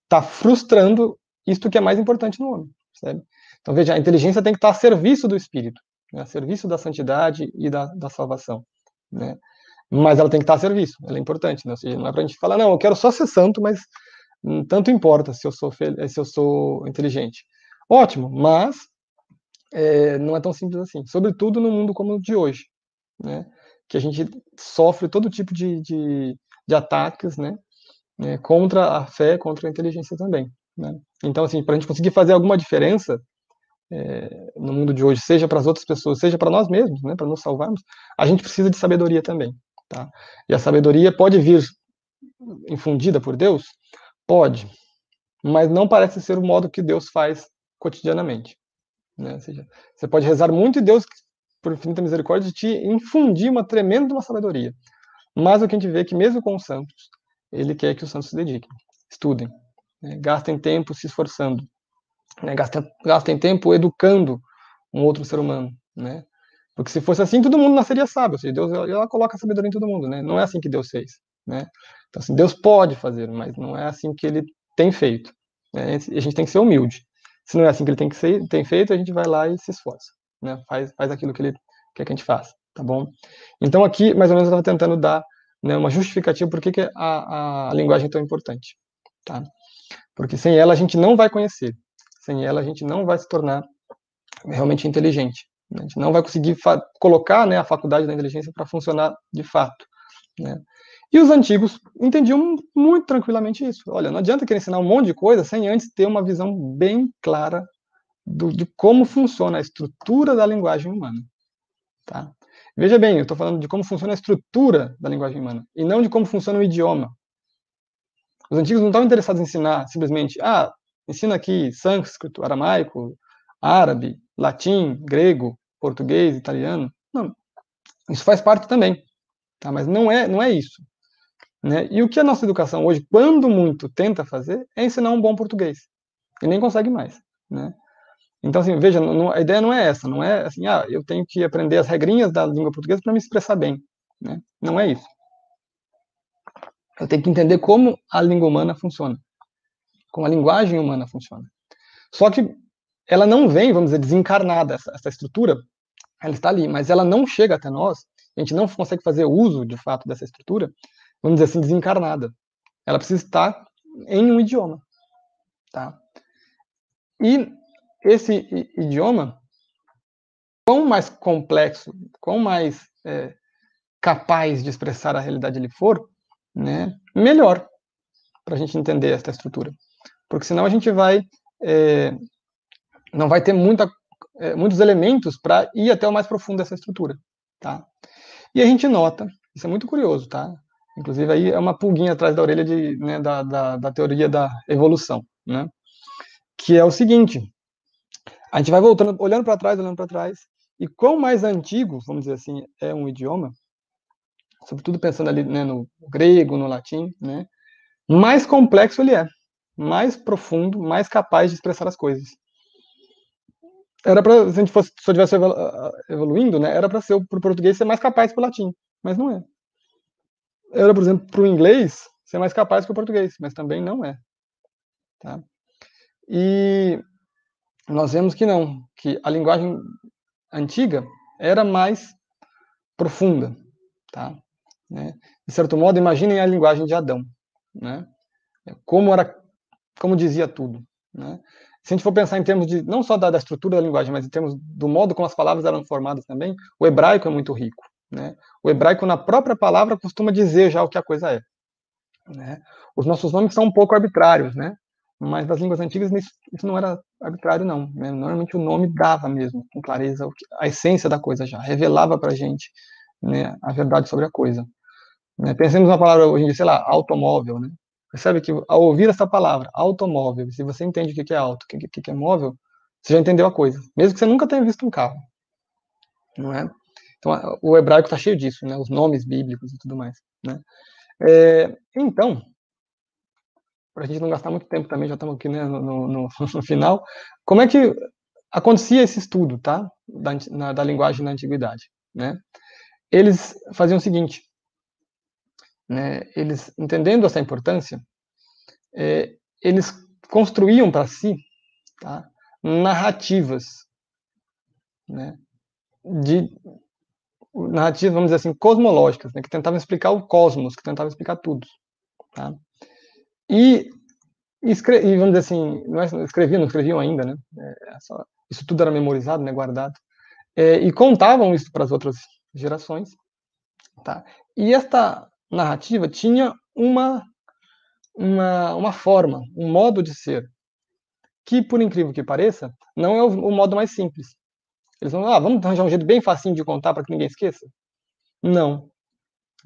está frustrando isto que é mais importante no homem. Certo? Então, veja, a inteligência tem que estar a serviço do espírito, né? a serviço da santidade e da, da salvação né? Mas ela tem que estar a serviço, ela é importante, né? Ou seja, não é para a gente falar, não, eu quero só ser santo, mas tanto importa se eu sou, se eu sou inteligente. Ótimo, mas é, não é tão simples assim, sobretudo no mundo como o de hoje, né? Que a gente sofre todo tipo de, de, de ataques, né? É, contra a fé, contra a inteligência também. Né? Então, assim, para a gente conseguir fazer alguma diferença, é, no mundo de hoje, seja para as outras pessoas, seja para nós mesmos, né, para nos salvarmos, a gente precisa de sabedoria também. Tá? E a sabedoria pode vir infundida por Deus? Pode, mas não parece ser o modo que Deus faz cotidianamente. Né? Ou seja, você pode rezar muito e Deus, por infinita misericórdia, te infundir uma tremenda uma sabedoria. Mas o que a gente vê é que, mesmo com os santos, ele quer que os santos se dediquem, estudem, né? gastem tempo se esforçando, né? Gastem, gastem tempo educando um outro ser humano, né? Porque se fosse assim, todo mundo nasceria sábio. Ou seja, Deus ela coloca a sabedoria em todo mundo, né? Não é assim que Deus fez. né? Então, assim, Deus pode fazer, mas não é assim que ele tem feito. Né? A gente tem que ser humilde. Se não é assim que ele tem que ser, tem feito, a gente vai lá e se esforça, né? Faz, faz aquilo que ele quer que a gente faça, tá bom? Então, aqui, mais ou menos, eu estava tentando dar né, uma justificativa por que, que a, a linguagem é tão importante, tá? Porque sem ela a gente não vai conhecer, sem ela a gente não vai se tornar realmente inteligente. Né? A gente não vai conseguir colocar né, a faculdade da inteligência para funcionar de fato. Né? E os antigos entendiam muito tranquilamente isso. Olha, não adianta querer ensinar um monte de coisa sem antes ter uma visão bem clara do, de como funciona a estrutura da linguagem humana. Tá? Veja bem, eu estou falando de como funciona a estrutura da linguagem humana, e não de como funciona o idioma. Os antigos não estavam interessados em ensinar simplesmente, ah, ensina aqui sânscrito, aramaico, árabe, latim, grego, português, italiano. Não, isso faz parte também, tá? mas não é, não é isso. Né? E o que a nossa educação hoje, quando muito, tenta fazer é ensinar um bom português. E nem consegue mais. Né? Então, assim, veja, não, a ideia não é essa, não é assim, ah, eu tenho que aprender as regrinhas da língua portuguesa para me expressar bem. Né? Não é isso. Eu tenho que entender como a língua humana funciona, como a linguagem humana funciona. Só que ela não vem, vamos dizer, desencarnada, essa, essa estrutura, ela está ali, mas ela não chega até nós, a gente não consegue fazer uso, de fato, dessa estrutura, vamos dizer assim, desencarnada. Ela precisa estar em um idioma, tá? E esse idioma, quão mais complexo, quão mais é, capaz de expressar a realidade ele for, né, melhor para a gente entender essa estrutura. Porque senão a gente vai é, não vai ter muita, é, muitos elementos para ir até o mais profundo dessa estrutura, tá? E a gente nota, isso é muito curioso, tá? Inclusive aí é uma pulguinha atrás da orelha de, né, da, da, da teoria da evolução, né? Que é o seguinte, a gente vai voltando, olhando para trás, olhando para trás, e quão mais antigo, vamos dizer assim, é um idioma, sobretudo pensando ali né, no grego, no latim, né, mais complexo ele é, mais profundo, mais capaz de expressar as coisas era para se a gente fosse, se eu tivesse evoluindo, né, era para ser para o português ser mais capaz que o latim, mas não é. Era, por exemplo, para o inglês ser mais capaz que o português, mas também não é. Tá? E nós vemos que não, que a linguagem antiga era mais profunda, tá? Né? De certo modo, imaginem a linguagem de Adão, né? Como era, como dizia tudo, né? se a gente for pensar em termos de não só da, da, estrutura da linguagem, mas em termos do modo como as palavras eram formadas também, o hebraico é muito rico. Né? O hebraico, na própria palavra, costuma dizer já o que a coisa é. Né? Os nossos nomes são um pouco arbitrários, né? mas nas línguas antigas isso não era arbitrário, não. Né? Normalmente o nome dava mesmo, com clareza, a essência da coisa já, revelava para a gente né, a verdade sobre a coisa. Né? Pensemos na palavra hoje em dia, sei lá, automóvel, né? Percebe que ao ouvir essa palavra, automóvel, se você entende o que é auto, o que é móvel, você já entendeu a coisa, mesmo que você nunca tenha visto um carro, não é? Então, o hebraico está cheio disso, né? Os nomes bíblicos e tudo mais, né? É, então, para a gente não gastar muito tempo também, já estamos aqui né, no, no, no, final, como é que acontecia esse estudo, tá? Da, na, da linguagem na antiguidade, né? Eles faziam o seguinte: né, eles entendendo essa importância, é, eles construíam para si tá, narrativas, né, de narrativas, vamos dizer assim, cosmológicas, né, que tentavam explicar o cosmos, que tentavam explicar tudo, tá? E, e vamos dizer assim, não é, escreviam, não escreviam ainda, né? É, só, isso tudo era memorizado, né, guardado, é, e contavam isso para as outras gerações, tá? E esta narrativa tinha uma, uma, uma forma, um modo de ser, que, por incrível que pareça, não é o, o modo mais simples. Eles vão, ah, vamos arranjar um jeito bem facinho de contar para que ninguém esqueça? Não.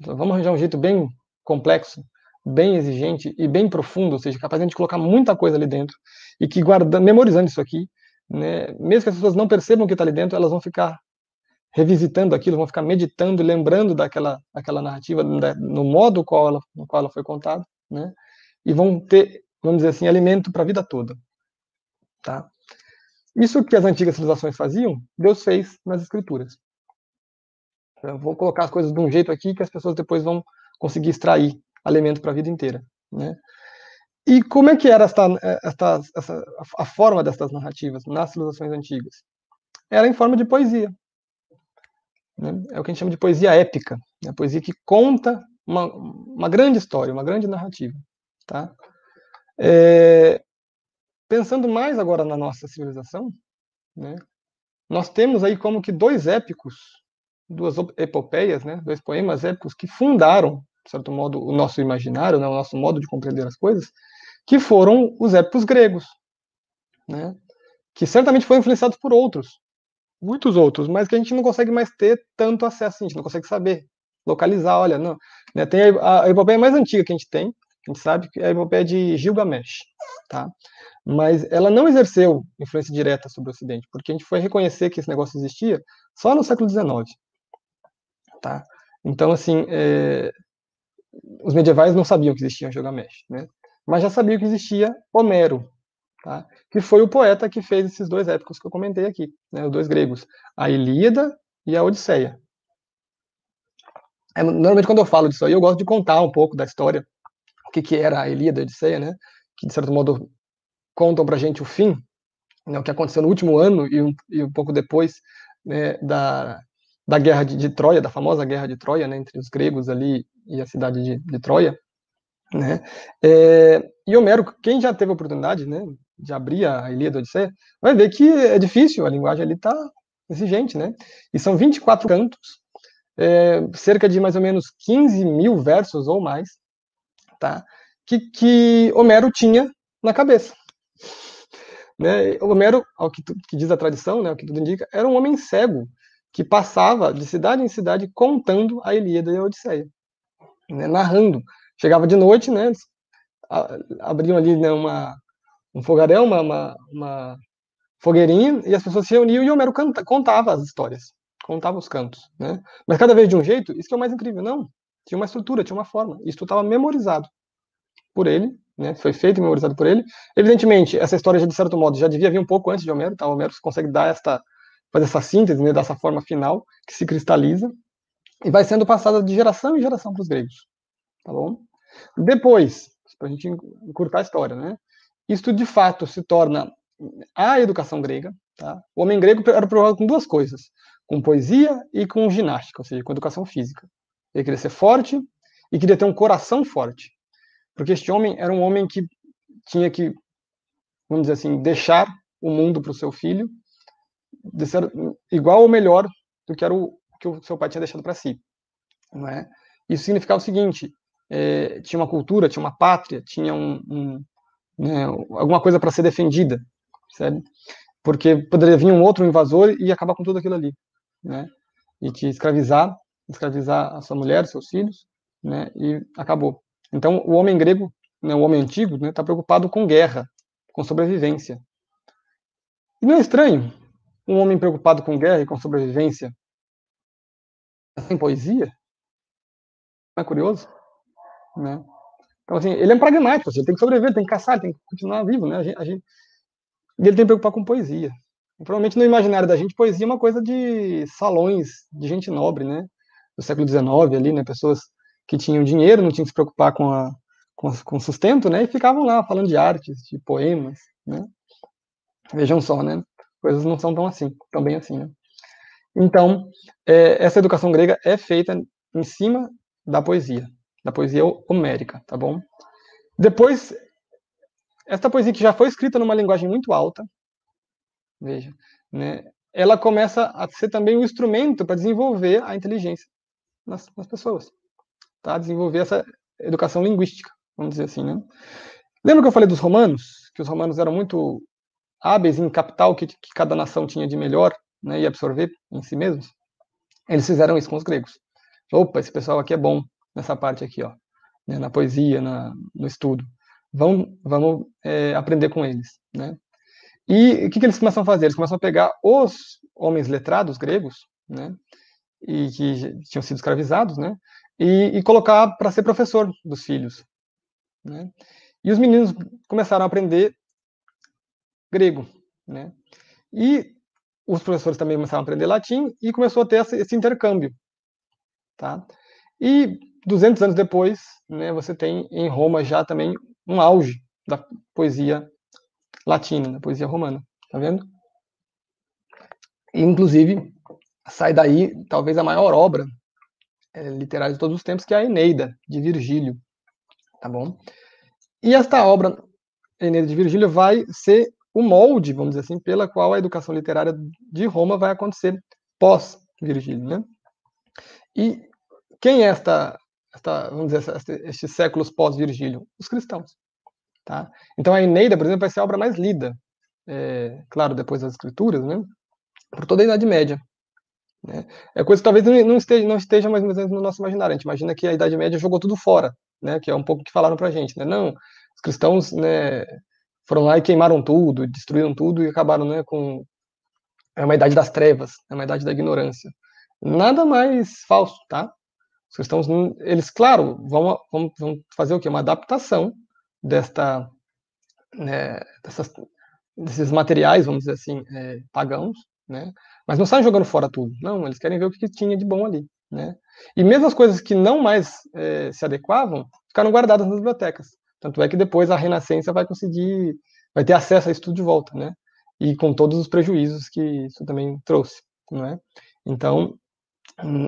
Então, vamos arranjar um jeito bem complexo, bem exigente e bem profundo, ou seja, capaz de colocar muita coisa ali dentro, e que guardando, memorizando isso aqui, né, mesmo que as pessoas não percebam o que está ali dentro, elas vão ficar revisitando aquilo, vão ficar meditando, lembrando daquela, narrativa, né, no modo qual ela, no qual ela foi contada, né? E vão ter, vamos dizer assim, alimento para a vida toda, tá? Isso que as antigas civilizações faziam, Deus fez nas escrituras. Eu vou colocar as coisas de um jeito aqui que as pessoas depois vão conseguir extrair alimento para a vida inteira, né? E como é que era esta, esta, essa, a forma dessas narrativas nas civilizações antigas? Era em forma de poesia. Né? É o que a gente chama de poesia épica, né? poesia que conta uma, uma grande história, uma grande narrativa. Tá? É, pensando mais agora na nossa civilização, né? nós temos aí como que dois épicos, duas epopeias, né? dois poemas épicos que fundaram, de certo modo, o nosso imaginário, né? o nosso modo de compreender as coisas, que foram os épicos gregos, né? que certamente foram influenciados por outros, muitos outros, mas que a gente não consegue mais ter tanto acesso, a gente não consegue saber, localizar, olha, não. Né? Tem a, a epopeia mais antiga que a gente tem, a gente sabe que é a epopeia de Gilgamesh, tá? Mas ela não exerceu influência direta sobre o Ocidente, porque a gente foi reconhecer que esse negócio existia só no século XIX, tá? Então, assim, é... os medievais não sabiam que existia Gilgamesh, né? Mas já sabiam que existia Homero, tá? Que foi o poeta que fez esses dois épicos que eu comentei aqui, né? os dois gregos, a Ilíada e a Odisseia. É, normalmente, quando eu falo disso aí, eu gosto de contar um pouco da história, o que, que era a Ilíada e a Odisseia, né? que, de certo modo, contam para a gente o fim, né? o que aconteceu no último ano e um, e um pouco depois né? da, da guerra de, de, Troia, da famosa guerra de Troia, né? entre os gregos ali e a cidade de, de Troia. Né? É, e Homero, quem já teve a oportunidade né, de abrir a Ilíada Odisseia, vai ver que é difícil, a linguagem ali está exigente, né? E são 24 cantos, é, cerca de mais ou menos 15 mil versos ou mais, tá? Que, que Homero tinha na cabeça. Né? Homero, ao que, que diz a tradição, né, o que tudo indica, era um homem cego que passava de cidade em cidade contando a Ilíada e a Odisseia, né, narrando. Chegava de noite, né, abriam ali né, uma, um fogaréu, uma, uma, uma, fogueirinha, e as pessoas se reuniam e Homero canta, contava as histórias, contava os cantos. Né? Mas cada vez de um jeito, isso que é o mais incrível, não. Tinha uma estrutura, tinha uma forma. Isso estava memorizado por ele, né? foi feito e memorizado por ele. Evidentemente, essa história, já, de certo modo, já devia vir um pouco antes de Homero, tá? Homero consegue dar esta, fazer essa síntese, né, dessa forma final, que se cristaliza, e vai sendo passada de geração em geração para os gregos. Tá bom? Depois, para a gente encurtar a história, né? Isto de fato se torna a educação grega. Tá? O homem grego era provado com duas coisas: com poesia e com ginástica, ou seja, com educação física. Ele queria ser forte e queria ter um coração forte, porque este homem era um homem que tinha que, vamos dizer assim, deixar o mundo para o seu filho, igual ou melhor do que era o que o seu pai tinha deixado para si, não é? Isso significava o seguinte: é, tinha uma cultura, tinha uma pátria, tinha um, um né, alguma coisa para ser defendida, sabe? Porque poderia vir um outro invasor e acabar com tudo aquilo ali, né? E te escravizar, escravizar a sua mulher, seus filhos, né? E acabou. Então, o homem grego, né, o homem antigo, está né, tá preocupado com guerra, com sobrevivência. E não é estranho um homem preocupado com guerra e com sobrevivência sem poesia? Não é curioso? Né? Então, assim, ele é um pragmático, assim, ele tem que sobreviver, tem que caçar, tem que continuar vivo, né? A gente, a gente... E ele tem que preocupar com poesia. E, provavelmente no imaginário da gente, poesia é uma coisa de salões de gente nobre, né? Do século XIX ali, né? Pessoas que tinham dinheiro, não tinham que se preocupar com a com, com sustento, né? E ficavam lá falando de artes, de poemas, né? Vejam só, né? Coisas não são tão assim, tão bem assim, né? Então, é, essa educação grega é feita em cima da poesia da poesia homérica, tá bom? Depois, esta poesia que já foi escrita numa linguagem muito alta, veja, né, ela começa a ser também um instrumento para desenvolver a inteligência nas, nas, pessoas, tá? Desenvolver essa educação linguística, vamos dizer assim, né? Lembra que eu falei dos romanos? Que os romanos eram muito hábeis em captar que, que cada nação tinha de melhor né, e absorver em si mesmos? Eles fizeram isso com os gregos. Opa, esse pessoal aqui é bom, nessa parte aqui, ó, né, na poesia, na, no estudo. Vamos, vamos é, aprender com eles, né? E o que, que eles começam a fazer? Eles começam a pegar os homens letrados gregos, né? E que tinham sido escravizados, né? E, e colocar para ser professor dos filhos, né? E os meninos começaram a aprender grego, né? E os professores também começaram a aprender latim e começou a ter esse, intercâmbio, tá? E 200 anos depois, né, você tem em Roma já também um auge da poesia latina, da poesia romana, tá vendo? E, inclusive, sai daí talvez a maior obra é, literária de todos os tempos, que é a Eneida, de Virgílio, tá bom? E esta obra, Eneida de Virgílio, vai ser o molde, vamos dizer assim, pela qual a educação literária de Roma vai acontecer pós-Virgílio, né? E quem é esta, esta vamos dizer, estes séculos pós-Virgílio? Os cristãos, tá? Então a Eneida, por exemplo, vai ser a obra mais lida, é, claro, depois das escrituras, né? Por toda a Idade Média. Né? É coisa que talvez não esteja, não esteja mais no nosso imaginário. A gente imagina que a Idade Média jogou tudo fora, né? Que é um pouco que falaram para a gente, né? Não, os cristãos, né? Foram lá e queimaram tudo, destruíram tudo e acabaram, né? Com é uma idade das trevas, é uma idade da ignorância. Nada mais falso, tá? Os cristãos, eles, claro, vão, vão, vão fazer o quê? Uma adaptação desta, né, dessas, desses materiais, vamos dizer assim, é, pagãos, né? Mas não saem jogando fora tudo. Não, eles querem ver o que tinha de bom ali, né? E mesmo as coisas que não mais é, se adequavam ficaram guardadas nas bibliotecas. Tanto é que depois a Renascença vai conseguir, vai ter acesso a isso tudo de volta, né? E com todos os prejuízos que isso também trouxe, não é? Então,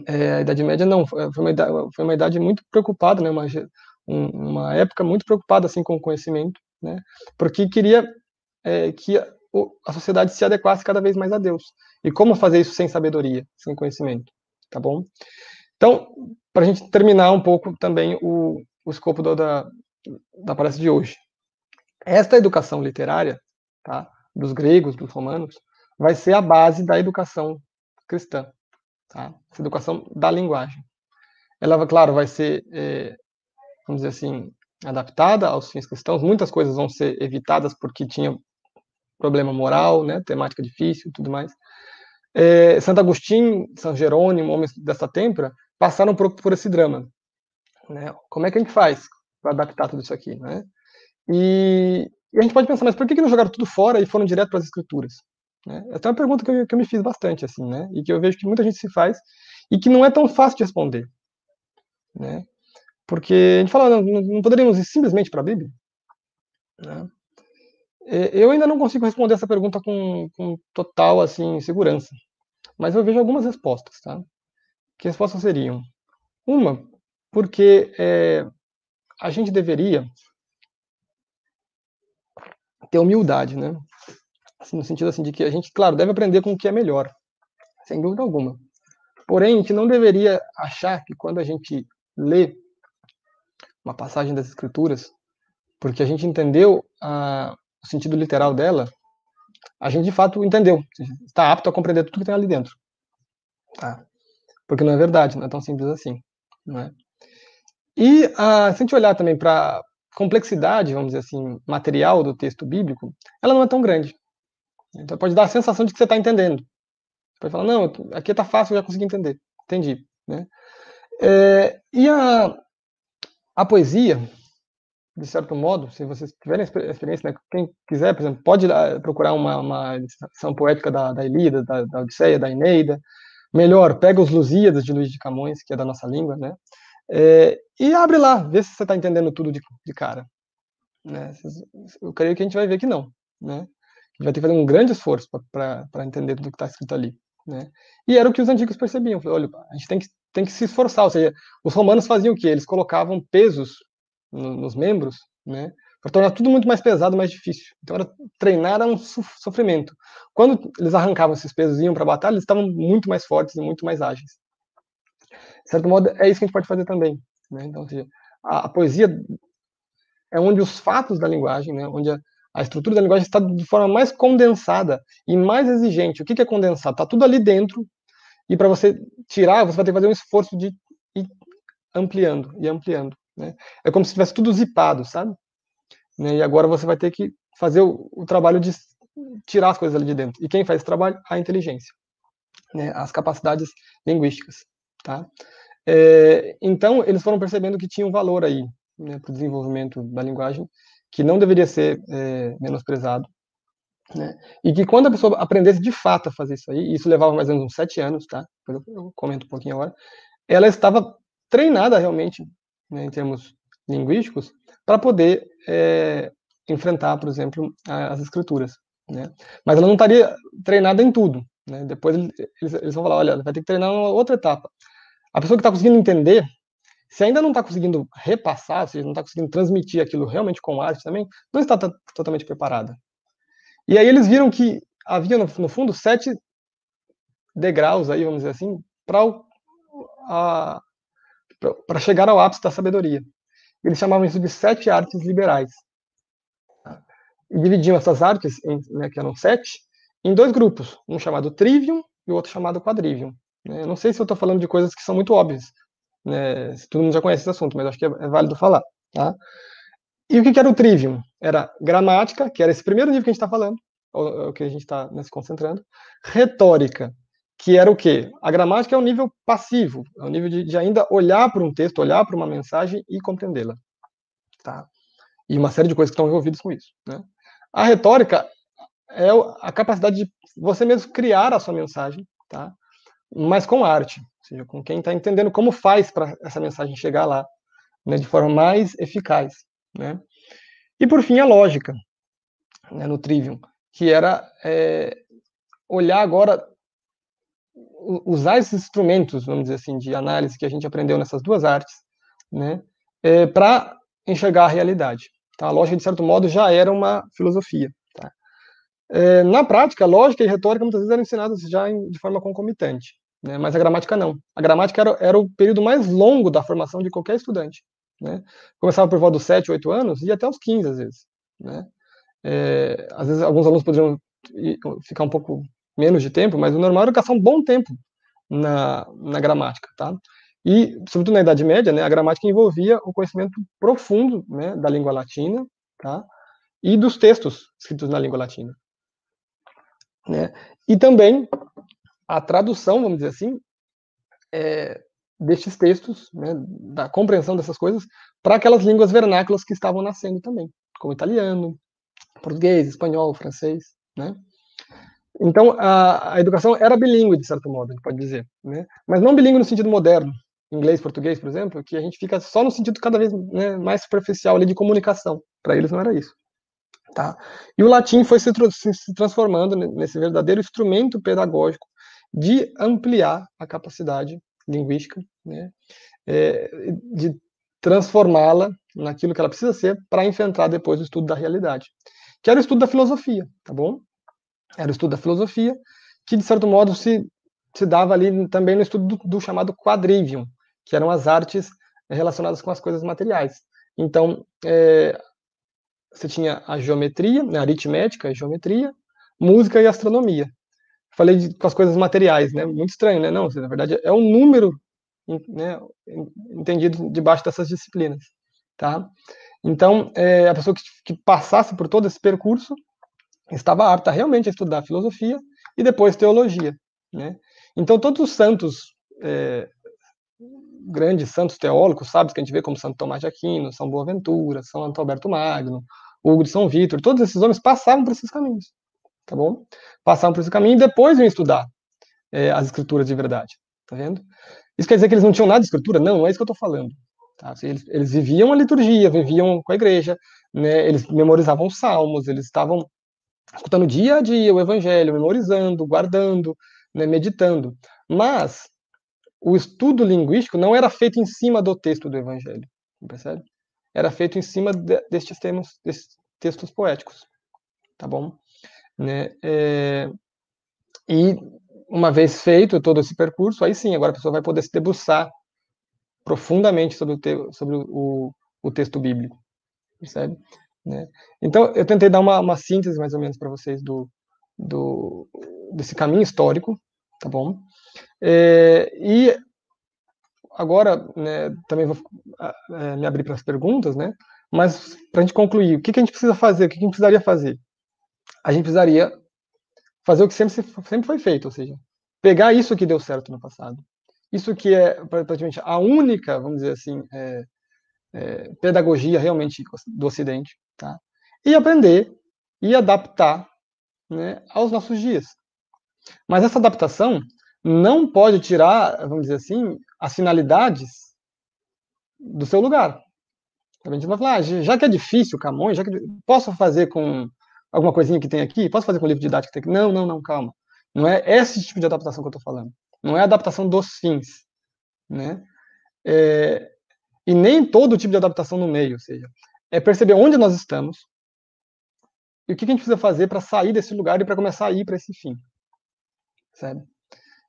é, a Idade Média não, foi uma idade, foi uma idade muito preocupada, né? Uma, uma época muito preocupada assim com o conhecimento, né? Porque queria é, que a sociedade se adequasse cada vez mais a Deus. E como fazer isso sem sabedoria, sem conhecimento, tá bom? Então, para a gente terminar um pouco também o, o escopo do, da, da palestra de hoje. Esta educação literária, tá, dos gregos, dos romanos, vai ser a base da educação cristã, tá? Essa educação da linguagem. Ela, claro, vai ser, é, vamos dizer assim, adaptada aos fins cristãos. Muitas coisas vão ser evitadas porque tinha problema moral, né, temática difícil, tudo mais. É, Santo Agostinho, São Jerônimo, homens dessa têmpera, passaram por, por esse drama. Né? Como é que a gente faz para adaptar tudo isso aqui? Né? E, e, a gente pode pensar, mas por que, que não jogaram tudo fora e foram direto para as escrituras? Né? É uma pergunta que eu, que eu me fiz bastante, assim, né? e que eu vejo que muita gente se faz, e que não é tão fácil de responder. Né? Porque a gente fala, não, não poderíamos ir simplesmente para a Bíblia? Né? É, eu ainda não consigo responder essa pergunta com, com total assim segurança, mas eu vejo algumas respostas, tá? Que respostas seriam? Uma, porque é, a gente deveria ter humildade, né? Assim, no sentido assim de que a gente, claro, deve aprender com o que é melhor, sem dúvida alguma. Porém, a gente não deveria achar que quando a gente lê uma passagem das Escrituras, porque a gente entendeu a, o sentido literal dela, a gente de fato entendeu, está apto a compreender tudo que tem ali dentro. Tá? Porque não é verdade, não é tão simples assim. Não é? E ah, se a gente olhar também para complexidade, vamos dizer assim, material do texto bíblico, ela não é tão grande. Então pode dar a sensação de que você está entendendo. Você pode falar, não, aqui está fácil, eu já consegui entender. Entendi. Né? É, e a, a poesia, de certo modo, se vocês tiverem experiência, né, quem quiser, por exemplo, pode procurar uma, uma edição poética da, da Ilíada, da, da Odisseia, da Eneida. Melhor, pega os Lusíadas de Luiz de Camões, que é da nossa língua, né? É, e abre lá, vê se você está entendendo tudo de, de cara. Né? Eu creio que a gente vai ver que não, né? Vai ter que fazer um grande esforço para entender tudo que está escrito ali. Né? E era o que os antigos percebiam. Olha, a gente tem que, tem que se esforçar. Ou seja, os romanos faziam o quê? Eles colocavam pesos no, nos membros, né? Para tornar tudo muito mais pesado, mais difícil. Então, era, treinar era um sofrimento. Quando eles arrancavam esses pesos e iam para a batalha, eles estavam muito mais fortes e muito mais ágeis. De certo modo, é isso que a gente pode fazer também. Né? Então, seja, a, a, poesia é onde os fatos da linguagem, né? onde a, a estrutura da linguagem está de forma mais condensada e mais exigente. O que, é condensado? Está tudo ali dentro, e para você tirar, você vai ter que fazer um esforço de ir ampliando e ampliando. Né? É como se tivesse tudo zipado, sabe? Né? E agora você vai ter que fazer o, o, trabalho de tirar as coisas ali de dentro. E quem faz esse trabalho? A inteligência, né? as capacidades linguísticas. Tá? É, então, eles foram percebendo que tinha um valor aí né, para o desenvolvimento da linguagem, que não deveria ser é, menosprezado. Né? E que quando a pessoa aprendesse de fato a fazer isso aí, e isso levava mais ou menos uns sete anos, tá? Eu comento um pouquinho agora, ela estava treinada realmente, né, em termos linguísticos, para poder é, enfrentar, por exemplo, as escrituras. Né? Mas ela não estaria treinada em tudo. Né? Depois eles, eles, vão falar, olha, vai ter que treinar uma outra etapa. A pessoa que está conseguindo entender, se ainda não está conseguindo repassar, ou seja, não está conseguindo transmitir aquilo realmente com arte também, não está totalmente preparada. E aí eles viram que havia, no, no fundo, sete degraus aí, vamos dizer assim, para chegar ao ápice da sabedoria. Eles chamavam isso de sete artes liberais. E dividiam essas artes, né, que eram sete, em dois grupos, um chamado trivium e o outro chamado quadrivium. Né? Eu não sei se eu estou falando de coisas que são muito óbvias, né, todo mundo já conhece esse assunto, mas acho que é, é válido falar. Tá? E o que, que era o trivium? Era gramática, que era esse primeiro nível que a gente está falando, o que a gente está né, se concentrando, retórica, que era o quê? A gramática é um nível passivo, é um nível de, de ainda olhar para um texto, olhar para uma mensagem e compreendê-la. Tá? E uma série de coisas que estão envolvidas com isso. Né? A retórica é a capacidade de você mesmo criar a sua mensagem, tá? Mas com arte, ou seja, com quem está entendendo como faz para essa mensagem chegar lá, né, de forma mais eficaz. Né? E por fim, a lógica, né, no Trivium, que era é, olhar agora usar esses instrumentos, vamos dizer assim, de análise que a gente aprendeu nessas duas artes, né, é, para enxergar a realidade. Tá? A lógica, de certo modo, já era uma filosofia. É, na prática, lógica e retórica muitas vezes eram ensinadas já em, de forma concomitante, né, mas a gramática não. A gramática era, era, o período mais longo da formação de qualquer estudante. Né? Começava por volta dos 7, 8 anos e até os 15, às vezes. Né? É, às vezes, alguns alunos poderiam ficar um pouco menos de tempo, mas o normal era gastar um bom tempo na, na gramática, tá? E, sobretudo na Idade Média, né, a gramática envolvia o conhecimento profundo né, da língua latina, tá? E dos textos escritos na língua latina. Né? E também a tradução, vamos dizer assim, é, destes textos, né, da compreensão dessas coisas, para aquelas línguas vernáculas que estavam nascendo também, como italiano, português, espanhol, francês, né? Então, a, a educação era bilíngue, de certo modo, a gente pode dizer, né? mas não bilíngue no sentido moderno, inglês, português, por exemplo, que a gente fica só no sentido cada vez né, mais superficial ali de comunicação. Para eles não era isso. Tá? E o latim foi se, se transformando nesse verdadeiro instrumento pedagógico de ampliar a capacidade linguística, né, é, de transformá-la naquilo que ela precisa ser para enfrentar depois o estudo da realidade, que era o estudo da filosofia, tá bom? era o estudo da filosofia, que de certo modo se, se dava ali também no estudo do, do chamado quadrivium, que eram as artes relacionadas com as coisas materiais. Então, é, você tinha a geometria, né, a aritmética, a geometria, música e astronomia. Falei de, com as coisas materiais, né? Muito estranho, né? Não, na verdade é um número, né, entendido debaixo dessas disciplinas, tá? Então, é, a pessoa que, que passasse por todo esse percurso estava apta realmente a estudar filosofia e depois teologia. Né? Então, todos os santos, é, grandes santos teólogos, sábios que a gente vê como Santo Tomás de Aquino, São Boaventura, São Alberto Magno, Hugo de São Vítor, todos esses homens passavam por esses caminhos, tá bom? Passavam por esse caminho e depois iam estudar é, as escrituras de verdade, tá vendo? Isso quer dizer que eles não tinham nada de escritura? Não, não é isso que eu estou falando. Tá? Eles, eles, viviam a liturgia, viviam com a igreja, né? eles memorizavam os salmos, eles estavam escutando dia a dia o evangelho, memorizando, guardando, né, meditando. Mas o estudo linguístico não era feito em cima do texto do evangelho, percebe? Era feito em cima de, destes, termos, destes textos poéticos, tá bom? Né? É, e uma vez feito todo esse percurso, aí sim, agora a pessoa vai poder se debruçar profundamente sobre o, te, sobre o, o texto bíblico, percebe? Né? Então, eu tentei dar uma, uma síntese, mais ou menos, para vocês do, do, desse caminho histórico, tá bom? É, e agora, né, também vou é, me abrir para as perguntas, né? Mas, para a gente concluir, o que, que a gente precisa fazer? O que, que a gente precisaria fazer? A gente precisaria fazer o que sempre, sempre foi feito, ou seja, pegar isso que deu certo no passado. Isso que é praticamente a única, vamos dizer assim, é, é, pedagogia realmente do Ocidente, tá? e aprender e adaptar né, aos nossos dias. Mas essa adaptação não pode tirar, vamos dizer assim, as finalidades do seu lugar. A gente vai falar, ah, já que é difícil Camões, já que posso fazer com alguma coisinha que tem aqui, posso fazer com o livro didático que tem aqui? Não, não, não, calma. Não é esse tipo de adaptação que eu estou falando. Não é a adaptação dos fins, né? É, e nem todo tipo de adaptação no meio, ou seja, é perceber onde nós estamos e o que a gente precisa fazer para sair desse lugar e para começar a ir para esse fim. Sabe?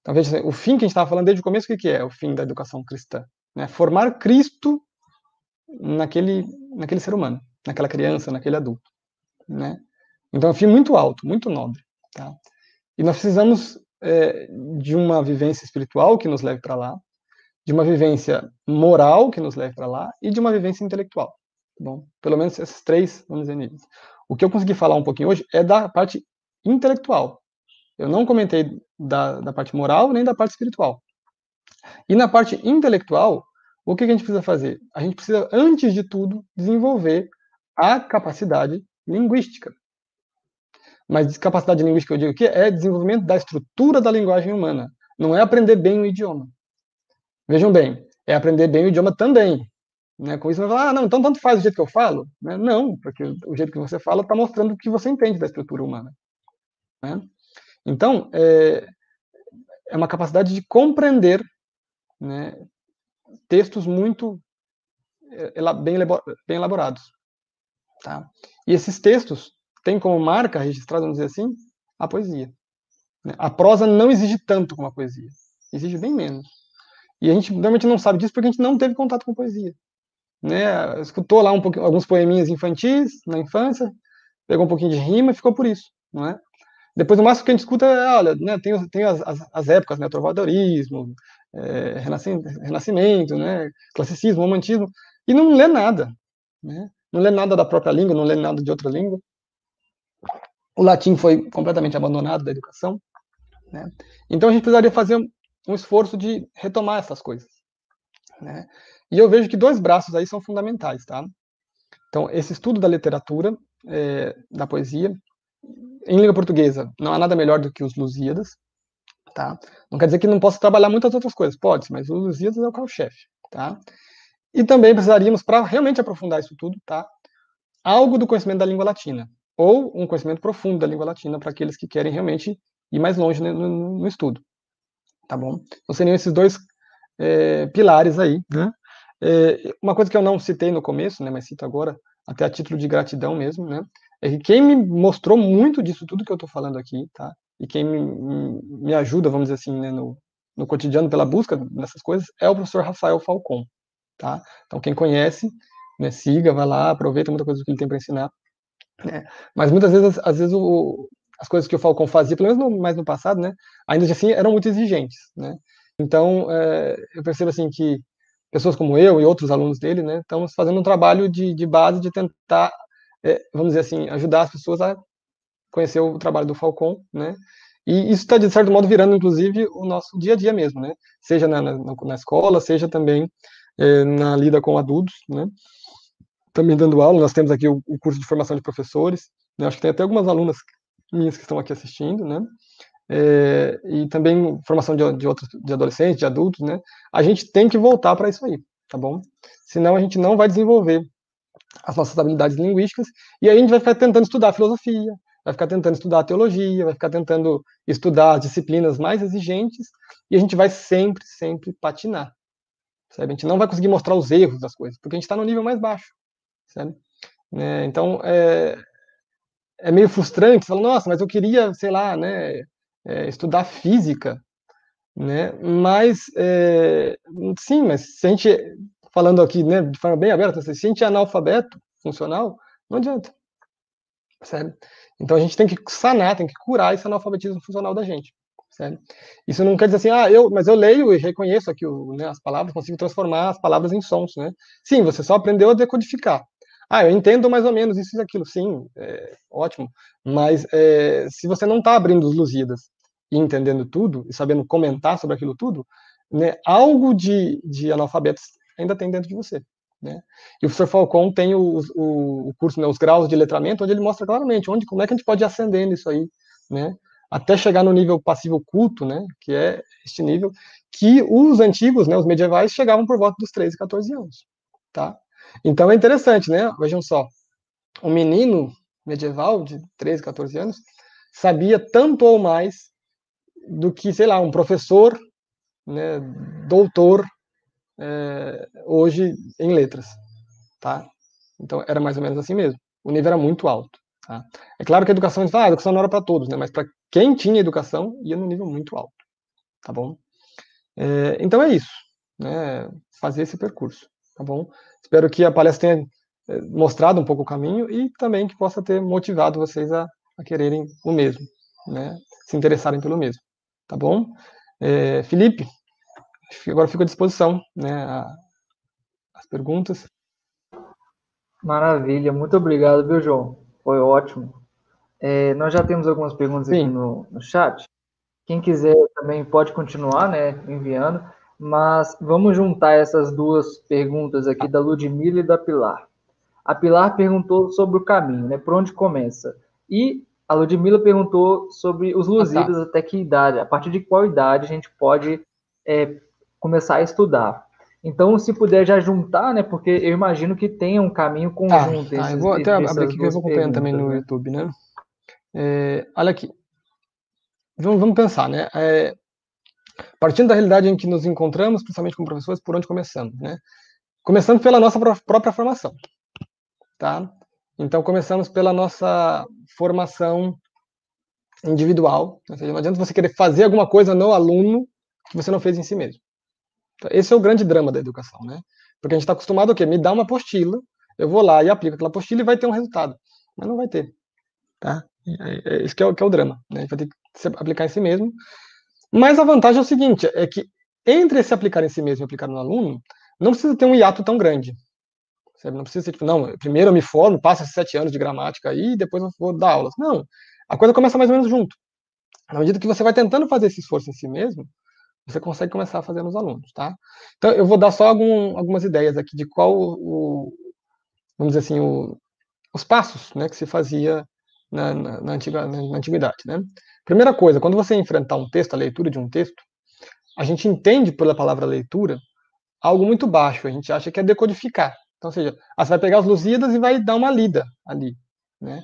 Então, veja, o fim que a gente estava falando desde o começo, o que é o fim da educação cristã? Né? Formar Cristo naquele, naquele ser humano, naquela criança, naquele adulto. Né? Então, é um fim muito alto, muito nobre. Tá? E nós precisamos é, de uma vivência espiritual que nos leve para lá, de uma vivência moral que nos leve para lá e de uma vivência intelectual. Tá bom, pelo menos esses três, vamos dizer, níveis. O que eu consegui falar um pouquinho hoje é da parte intelectual. Eu não comentei da, da parte moral nem da parte espiritual. E na parte intelectual, o que a gente precisa fazer? A gente precisa, antes de tudo, desenvolver a capacidade linguística. Mas capacidade linguística, eu digo que é desenvolvimento da estrutura da linguagem humana. Não é aprender bem o idioma. Vejam bem, é aprender bem o idioma também. Né? Com isso, você vai falar, ah, não, então tanto faz o jeito que eu falo. Né? Não, porque o jeito que você fala está mostrando o que você entende da estrutura humana. Né? Então, é, é uma capacidade de compreender né, textos muito é, bem, bem elaborados. Tá? E esses textos têm como marca registrada, vamos dizer assim, a poesia. Né? A prosa não exige tanto como a poesia, exige bem menos. E a gente normalmente não sabe disso porque a gente não teve contato com poesia. Né? Escutou lá um alguns poeminhas infantis na infância, pegou um pouquinho de rima e ficou por isso, não é? Depois, o máximo que a gente escuta é, olha, né, tem, tem as, as, as épocas, né, trovadorismo, é, renascimento, né, classicismo, romantismo, e não lê nada, né? Não lê nada da própria língua, não lê nada de outra língua. O latim foi completamente abandonado da educação, né? Então a gente precisaria fazer um esforço de retomar essas coisas, né? E eu vejo que dois braços aí são fundamentais, tá? Então, esse estudo da literatura, é, da poesia, em língua portuguesa, não há nada melhor do que os Lusíadas, tá? Não quer dizer que não possa trabalhar muitas outras coisas, pode, mas os Lusíadas é o carro-chefe, tá? E também precisaríamos, para realmente aprofundar isso tudo, tá? Algo do conhecimento da língua latina, ou um conhecimento profundo da língua latina para aqueles que querem realmente ir mais longe no, no, no estudo, tá bom? Então seriam esses dois é, pilares aí, né? É, uma coisa que eu não citei no começo, né, mas cito agora, até a título de gratidão mesmo, né? É que quem me mostrou muito disso tudo que eu estou falando aqui, tá? E quem me, me ajuda, vamos dizer assim, né, no, no cotidiano pela busca dessas coisas é o professor Rafael Falcon, tá? Então quem conhece, né, siga, vai lá, aproveita muita coisa que ele tem para ensinar. Né? Mas muitas vezes, às vezes o, as coisas que o Falcon fazia, pelo menos no, mais no passado, né, ainda assim eram muito exigentes, né? Então é, eu percebo assim que pessoas como eu e outros alunos dele, né, estamos fazendo um trabalho de, de base de tentar é, vamos dizer assim, ajudar as pessoas a conhecer o trabalho do Falcon, né? E isso está, de certo modo, virando, inclusive, o nosso dia a dia mesmo, né? Seja na, na, na escola, seja também é, na lida com adultos, né? Também dando aula, nós temos aqui o, o curso de formação de professores, né? acho que tem até algumas alunas minhas que estão aqui assistindo, né? É, e também formação de, de outros, de adolescentes, de adultos, né? A gente tem que voltar para isso aí, tá bom? Senão a gente não vai desenvolver as nossas habilidades linguísticas, e aí a gente vai ficar tentando estudar filosofia, vai ficar tentando estudar teologia, vai ficar tentando estudar as disciplinas mais exigentes, e a gente vai sempre, sempre patinar. Sabe? A gente não vai conseguir mostrar os erros das coisas, porque a gente está no nível mais baixo. Sabe? É, então, é, é meio frustrante, você fala, nossa, mas eu queria, sei lá, né, é, estudar física, né, mas, é, sim, mas se a gente falando aqui, né, de forma bem aberta, se a gente é analfabeto funcional, não adianta. Sério? Então a gente tem que sanar, tem que curar esse analfabetismo funcional da gente. Sério? Isso não quer dizer assim, ah, eu, mas eu leio e reconheço aqui o, né, as palavras, consigo transformar as palavras em sons, né? Sim, você só aprendeu a decodificar. Ah, eu entendo mais ou menos isso e aquilo, sim, é, ótimo. Mas é, se você não está abrindo os Lusíadas e entendendo tudo, e sabendo comentar sobre aquilo tudo, né, algo de, de analfabetos ainda tem dentro de você. Né? E o professor Falcon tem o, o, o curso, né, os graus de letramento, onde ele mostra claramente onde, como é que a gente pode ir ascendendo isso aí, né? até chegar no nível passivo culto, né, que é este nível, que os antigos, né, os medievais, chegavam por volta dos 13, 14 anos. tá? Então é interessante, né? Vejam só, um menino medieval de 13, 14 anos sabia tanto ou mais do que, sei lá, um professor, né, doutor, é, hoje em letras, tá? Então era mais ou menos assim mesmo. O nível era muito alto. Tá? É claro que a educação, ah, a educação não era para todos, né? Mas para quem tinha educação ia no nível muito alto, tá bom? É, então é isso, né? Fazer esse percurso, tá bom? Espero que a palestra tenha é, mostrado um pouco o caminho e também que possa ter motivado vocês a, a quererem o mesmo, né? Se interessarem pelo mesmo, tá bom? É, Felipe, agora fico à disposição, né? A, as perguntas. Maravilha, muito obrigado, viu, João? Foi ótimo. É, nós já temos algumas perguntas Sim. aqui no, no chat. Quem quiser também pode continuar, né, enviando. Mas vamos juntar essas duas perguntas aqui da Ludmilla e da Pilar. A Pilar perguntou sobre o caminho, né, por onde começa. E a Ludmilla perguntou sobre os Lusíadas, ah, tá. até que idade, a partir de qual idade a gente pode é, começar a estudar. Então, se puder já juntar, né? Porque eu imagino que tenha um caminho conjunto. Tá, tá. eu vou até abrir aqui que eu vou acompanhando também no né? YouTube, né? É, olha aqui. Vamos, vamos pensar, né? É, partindo da realidade em que nos encontramos, principalmente como professores, por onde começamos, né? Começando pela nossa própria formação, tá? Então, começamos pela nossa formação individual. Ou seja, não adianta você querer fazer alguma coisa no aluno que você não fez em si mesmo. Esse é o grande drama da educação, né? Porque a gente está acostumado a quê? Me dá uma apostila, eu vou lá e aplico aquela apostila e vai ter um resultado. Mas não vai ter, tá? É, é, isso que é, que é o drama, né? A gente vai ter que se aplicar em si mesmo. Mas a vantagem é o seguinte, é que entre se aplicar em si mesmo e aplicar no aluno, não precisa ter um hiato tão grande. Não precisa ser tipo, não, primeiro eu me formo, passo esses sete anos de gramática aí, e depois eu vou dar aulas. Não, a coisa começa mais ou menos junto. Na medida que você vai tentando fazer esse esforço em si mesmo, você consegue começar a fazer nos alunos, tá? Então, eu vou dar só algum, algumas ideias aqui de qual o, vamos dizer assim, o, os passos, né, que se fazia na, na, na, antiga, na, antiguidade, né? Primeira coisa, quando você enfrentar um texto, a leitura de um texto, a gente entende pela palavra leitura algo muito baixo, a gente acha que é decodificar. Então, ou seja, ah, você vai pegar os Lusíadas e vai dar uma lida ali, né?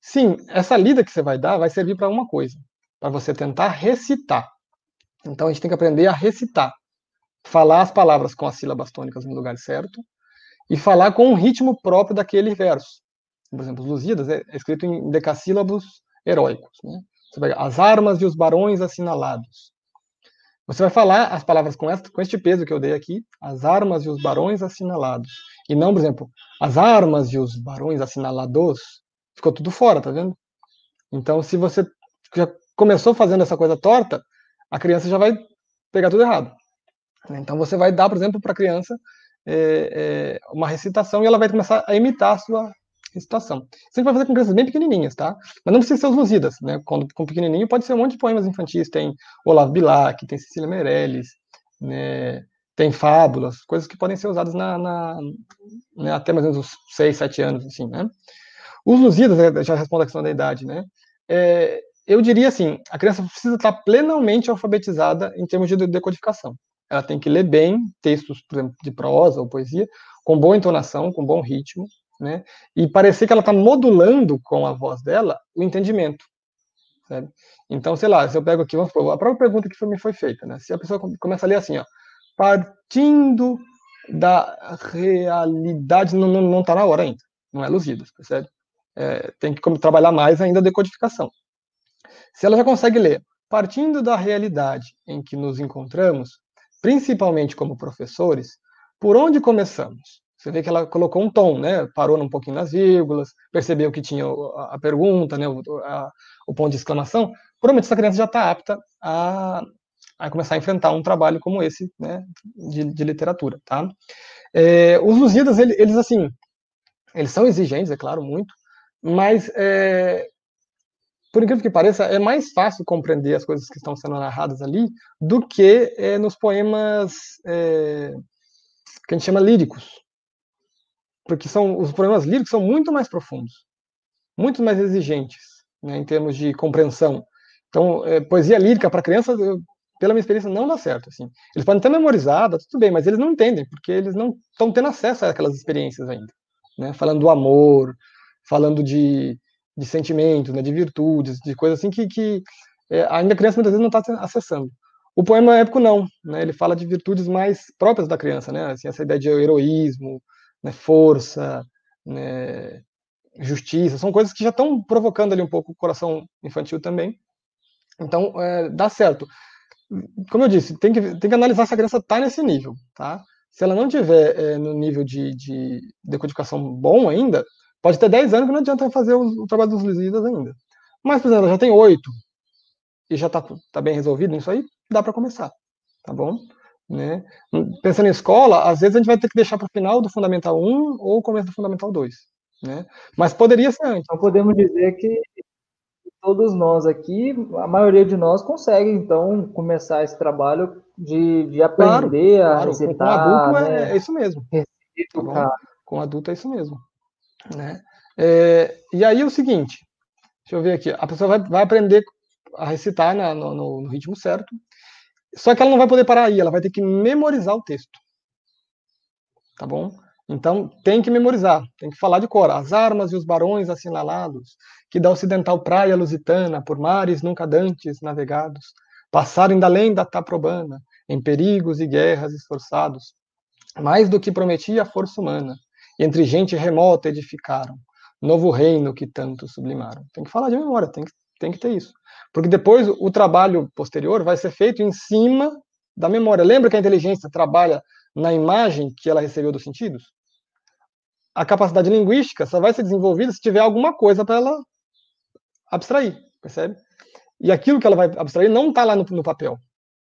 Sim, essa lida que você vai dar vai servir para uma coisa, para você tentar recitar. Então a gente tem que aprender a recitar, falar as palavras com as sílabas tônicas no lugar certo e falar com um ritmo próprio daquele verso. Por exemplo, os Lusíadas é escrito em decassílabos heróicos. Né? Você vai as armas e os barões assinalados. Você vai falar as palavras com, com este peso que eu dei aqui, as armas e os barões assinalados. E não, por exemplo, as armas e os barões assinalados. Ficou tudo fora, tá vendo? Então, se você já começou fazendo essa coisa torta, a criança já vai pegar tudo errado. Então você vai dar, por exemplo, para a criança é, é, uma recitação e ela vai começar a imitar a sua recitação. Gente vai fazer com crianças bem pequenininhas, tá? Mas não precisa ser os Lusíadas, né? Quando com pequenininho pode ser um monte de poemas infantis, tem Olavo Bilac, tem Cecília Meirelles, né? tem fábulas, coisas que podem ser usadas na, na né? até mais ou menos uns 6, 7 anos, assim, né? Os Lusíadas, né, já respondo a questão da idade, né? É, eu diria assim, a criança precisa estar plenamente alfabetizada em termos de decodificação. Ela tem que ler bem textos, por exemplo, de prosa ou poesia, com boa entonação, com bom ritmo, né? E parecer que ela está modulando com a voz dela o entendimento, sabe? Então, sei lá, se eu pego aqui, vamos supor, a própria pergunta que me foi feita, né? Se a pessoa começa a ler assim, ó, partindo da realidade, não, não, não tá na hora ainda, não é luzido, percebe? É, tem que trabalhar mais ainda a decodificação. Se ela já consegue ler, partindo da realidade em que nos encontramos, principalmente como professores, por onde começamos? Você vê que ela colocou um tom, né? Parou um pouquinho nas vírgulas, percebeu que tinha a pergunta, né? O, a, o ponto de exclamação. Provavelmente essa criança já está apta a, a, começar a enfrentar um trabalho como esse, né? De, de literatura, tá? É, os Lusíadas, eles, eles, assim, eles são exigentes, é claro, muito, mas é, por incrível que pareça, é mais fácil compreender as coisas que estão sendo narradas ali do que é, nos poemas é, que a gente chama líricos. Porque são, os poemas líricos são muito mais profundos, muito mais exigentes né, em termos de compreensão. Então, é, poesia lírica para criança, eu pela minha experiência, não dá certo. Assim. Eles podem ter memorizado, tudo bem, mas eles não entendem, porque eles não estão tendo acesso àquelas experiências ainda. Né? Falando do amor, falando de, de sentimentos, né? de virtudes, de coisas assim que, que é, ainda a criança muitas vezes não está acessando. O poema épico não, né? ele fala de virtudes mais próprias da criança, né? assim, essa ideia de heroísmo, né? força, né? justiça, são coisas que já estão provocando ali um pouco o coração infantil também. Então, é, dá certo. Como eu disse, tem que, tem que analisar se a criança está nesse nível, tá? Se ela não tiver é, no nível de, de decodificação bom ainda, pode ter 10 anos que não adianta fazer o, o trabalho dos Lusíadas ainda. Mas, por exemplo, ela já tem 8 e já está tá bem resolvido isso aí, dá para começar, tá bom? Né? Pensando em escola, às vezes a gente vai ter que deixar para o final do Fundamental 1 ou o começo do Fundamental 2. Né? Mas poderia ser antes. Então podemos dizer que todos nós aqui, a maioria de nós consegue, então, começar esse trabalho de, de aprender claro, a claro. recitar. Com adulto é, né? é, isso mesmo. Tá com adulto é isso mesmo. Né? É, e aí o seguinte, deixa eu ver aqui, a pessoa vai, vai aprender a recitar na, no, no, ritmo certo, só que ela não vai poder parar aí, ela vai ter que memorizar o texto. Tá bom? Então, tem que memorizar, tem que falar de cor. As armas e os barões assinalados, que da ocidental praia lusitana, por mares nunca dantes navegados, passaram da além da Taprobana, em perigos e guerras esforçados, mais do que prometia a força humana, entre gente remota edificaram, novo reino que tanto sublimaram. Tem que falar de memória, tem que, tem que ter isso. Porque depois o trabalho posterior vai ser feito em cima da memória. Lembra que a inteligência trabalha na imagem que ela recebeu dos sentidos? a capacidade linguística só vai ser desenvolvida se tiver alguma coisa para ela abstrair, percebe? E aquilo que ela vai abstrair não está lá no, no, papel.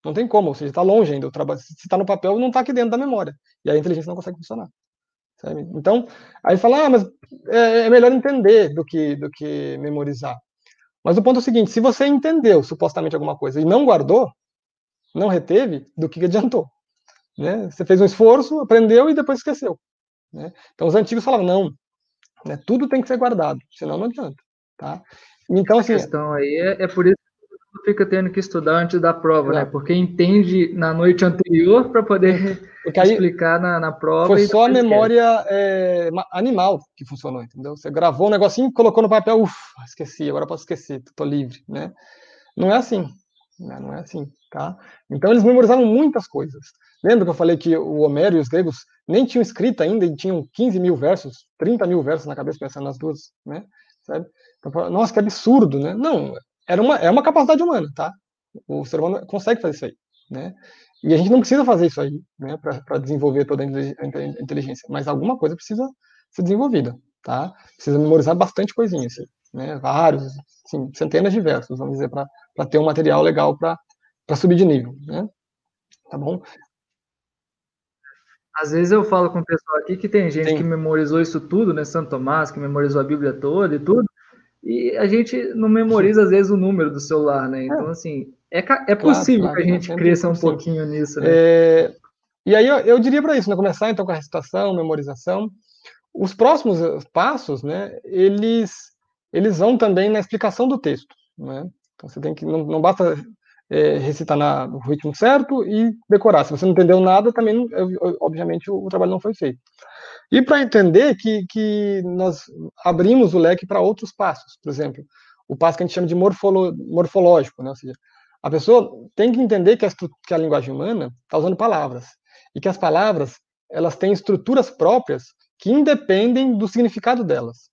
Não tem como, ou seja, está longe ainda. O trabalho, se está no papel, não está aqui dentro da memória. E a inteligência não consegue funcionar. Sabe? Então, aí fala, ah, mas é, é, melhor entender do que, do que memorizar. Mas o ponto é o seguinte: se você entendeu supostamente alguma coisa e não guardou, não reteve, do que adiantou? Né? Você fez um esforço, aprendeu e depois esqueceu. Né? Então, os antigos falavam, não, né, tudo tem que ser guardado, senão não adianta. Tá? Então, assim, a questão aí é, é por isso fica tendo que estudar antes da prova, né? Porque entende na noite anterior para poder explicar na, na prova. Foi só a memória é, animal que funcionou, entendeu? Você gravou um negocinho, colocou no papel, ufa, esqueci, agora posso esquecer, tô livre, né? Não é assim, né? não é assim, tá? Então eles memorizavam muitas coisas. Lembra que eu falei que o Homero e os gregos nem tinham escrito ainda e tinham 15 mil versos, 30 mil versos na cabeça pensando nas duas, né? Sabe? Então, nossa, que absurdo, né? Não, era uma, é uma capacidade humana, tá? O ser humano consegue fazer isso aí, né? E a gente não precisa fazer isso aí, né, para desenvolver toda a inteligência, mas alguma coisa precisa ser desenvolvida, tá? Precisa memorizar bastante coisinha, assim, né? Vários, assim, centenas de versos, vamos dizer, para ter um material legal para subir de nível, né? Tá bom? Às vezes eu falo com o pessoal aqui que tem gente Sim. que memorizou isso tudo, né? Santo Tomás, que memorizou a Bíblia toda e tudo, e a gente não memoriza, às vezes, o número do celular, né? Então, é. assim, é, é possível claro, claro, que a gente cresça um pouquinho nisso, né? É... E aí eu, eu diria para isso, né? Começar então com a recitação, memorização. Os próximos passos, né? Eles, eles vão também na explicação do texto, né? Então você tem que não, não basta é, recitar na, no ritmo certo e decorar. Se você não entendeu nada, também, obviamente, o, o trabalho não foi feito. E para entender que, que nós abrimos o leque para outros passos, por exemplo, o passo que a gente chama de morfolo, morfológico, né? ou seja, a pessoa tem que entender que a, que a linguagem humana está usando palavras e que as palavras elas têm estruturas próprias que independem do significado delas.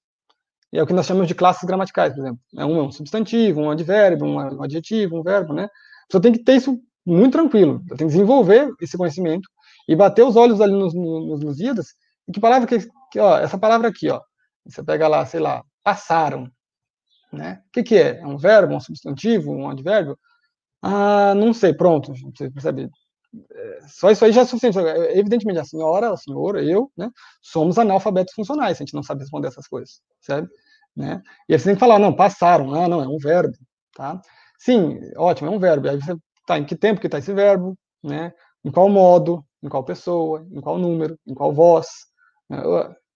E é o que nós chamamos de classes gramaticais, por exemplo. É um é substantivo, um advérbio, um adjetivo, um verbo, né? Você tem que ter isso muito tranquilo. Tem que desenvolver esse conhecimento e bater os olhos ali nos, nos Lusíadas. E que palavra que, que, ó, essa palavra aqui, ó. Você pega lá, sei lá, passaram, né? O que, que é? É um verbo, um substantivo, um advérbio? Ah, não sei, pronto, você percebe? É, só isso aí já é suficiente. Evidentemente, a senhora, o senhor, eu, né, somos analfabetos funcionais, a gente não sabe responder essas coisas, certo? Né? E aí você tem que falar, não, passaram, ah, não, é um verbo, tá? Sim, ótimo, é um verbo. Aí você, tá, em que tempo que está esse verbo, né? Em qual modo, em qual pessoa, em qual número, em qual voz. Né?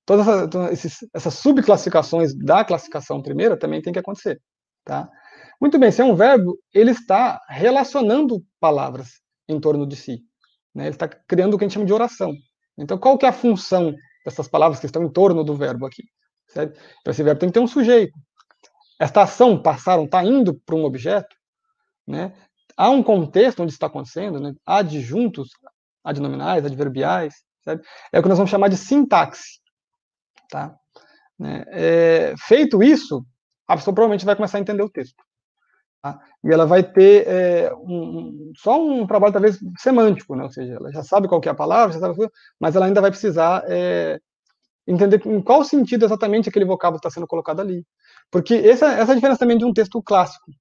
Todas essas, essas subclassificações da classificação primeira também tem que acontecer, tá? Muito bem, se é um verbo, ele está relacionando palavras em torno de si. Né? Ele está criando o que a gente chama de oração. Então, qual que é a função dessas palavras que estão em torno do verbo aqui? Certo? Então, esse verbo tem que ter um sujeito. Esta ação, passaram, está indo para um objeto. Né? Há um contexto onde está acontecendo, né? adjuntos, adnominais, adverbiais. Certo? É o que nós vamos chamar de sintaxe. Tá? Né? É, feito isso, a pessoa provavelmente vai começar a entender o texto. Tá? E ela vai ter é, um, só um trabalho, talvez, semântico, né? ou seja, ela já sabe qual é a palavra, já sabe, mas ela ainda vai precisar é, entender em qual sentido exatamente aquele vocábulo está sendo colocado ali. Porque essa, essa é a diferença também de um texto clássico.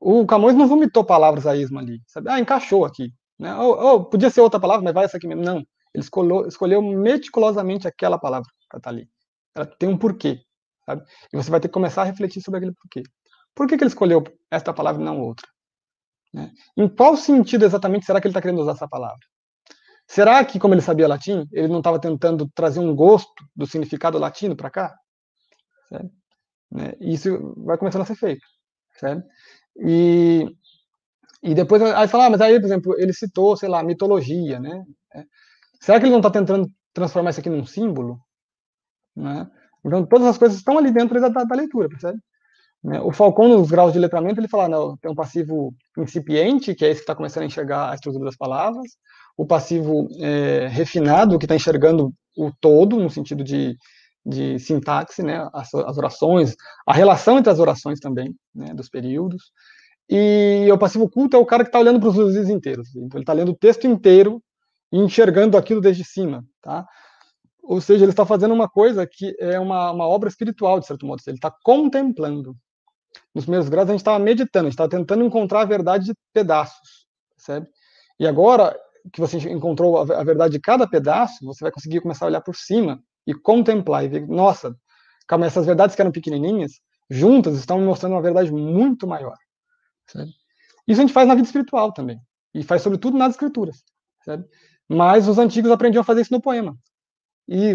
O Camões não vomitou palavras a esmo ali, sabe? Ah, encaixou aqui. Né? Ou, ou, podia ser outra palavra, mas vai essa aqui mesmo. Não, ele escolheu, escolheu meticulosamente aquela palavra para estar tá ali. Ela tem um porquê, sabe? E você vai ter que começar a refletir sobre aquele porquê. Por que, que ele escolheu esta palavra e não outra? Né? Em qual sentido exatamente será que ele está querendo usar essa palavra? Será que, como ele sabia latim, ele não estava tentando trazer um gosto do significado latino para cá? Certo? Né? Isso vai começando a ser feito. Certo? E, e depois, aí fala, ah, mas aí, por exemplo, ele citou, sei lá, mitologia, né? Será que ele não está tentando transformar isso aqui num símbolo? Né? Então, todas as coisas estão ali dentro da, da leitura, percebe? Né? O Falcão, nos graus de letramento, ele fala, não, tem um passivo incipiente, que é esse que está começando a enxergar a estrutura das palavras, o passivo é, refinado, que está enxergando o todo, no sentido de, de sintaxe, né, as, as, orações, a relação entre as orações também, né, dos períodos, e o passivo culto é o cara que está olhando para os luzes inteiros, então ele está lendo o texto inteiro e enxergando aquilo desde cima, tá? Ou seja, ele está fazendo uma coisa que é uma, uma obra espiritual, de certo modo, ele está contemplando, nos primeiros graus, a gente estava meditando, a gente estava tentando encontrar a verdade de pedaços, percebe? E agora que você encontrou a verdade de cada pedaço, você vai conseguir começar a olhar por cima e contemplar e ver, nossa, calma, essas verdades que eram pequenininhas, juntas, estão me mostrando uma verdade muito maior. Sabe? Isso a gente faz na vida espiritual também, e faz sobretudo nas escrituras. Sabe? Mas os antigos aprendiam a fazer isso no poema. E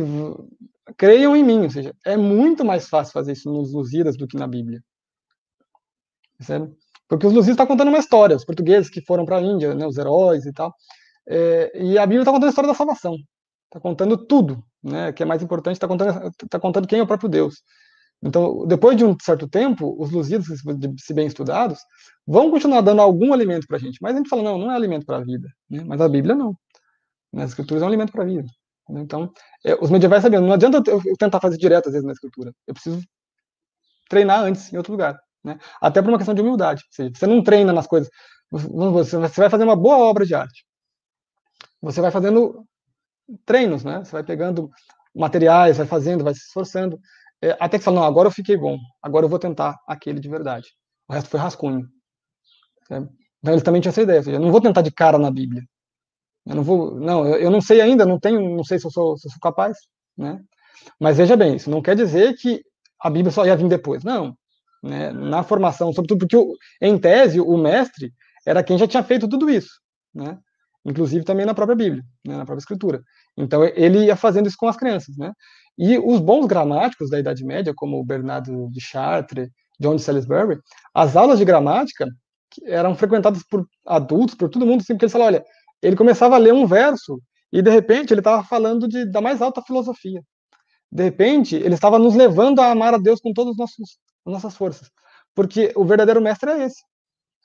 creiam em mim, ou seja, é muito mais fácil fazer isso nos Lusíadas do que na Bíblia. Porque os Lusíadas estão contando uma história, os portugueses que foram para a Índia, né, os heróis e tal. É, e a Bíblia está contando a história da salvação. Está contando tudo, né, que é mais importante, está contando, tá contando quem é o próprio Deus. Então, depois de um certo tempo, os Lusíadas, se bem estudados, vão continuar dando algum alimento para a gente. Mas a gente fala, não, não é alimento para a vida. Né? Mas a Bíblia não. As escrituras é um alimento para a vida. Então, é, os medievais sabiam, não adianta eu, tentar fazer direto, às vezes, na escritura. Eu preciso treinar antes, em outro lugar. Né? Até por uma questão de humildade. Seja, você não treina nas coisas. Você vai fazer uma boa obra de arte. Você vai fazendo treinos, né? Você vai pegando materiais, vai fazendo, vai se esforçando. É, até que você fala, não, agora eu fiquei bom. Agora eu vou tentar aquele de verdade. O resto foi rascunho. Então eles também tinham essa ideia. Seja, eu não vou tentar de cara na Bíblia. Eu não vou, não, eu, eu não sei ainda, não tenho, não sei se eu sou, se eu sou capaz, né? Mas veja bem, isso não quer dizer que a Bíblia só ia vir depois. Não, né, na formação, sobretudo porque, em tese, o mestre era quem já tinha feito tudo isso, né, inclusive também na própria Bíblia, né, na própria Escritura. Então, ele ia fazendo isso com as crianças. Né, e os bons gramáticos da Idade Média, como o Bernardo de Chartres, John de Salisbury, as aulas de gramática eram frequentadas por adultos, por todo mundo, assim, porque eles falavam, olha, ele começava a ler um verso e, de repente, ele estava falando de, da mais alta filosofia. De repente, ele estava nos levando a amar a Deus com nossos as nossas forças. Porque o verdadeiro mestre é esse.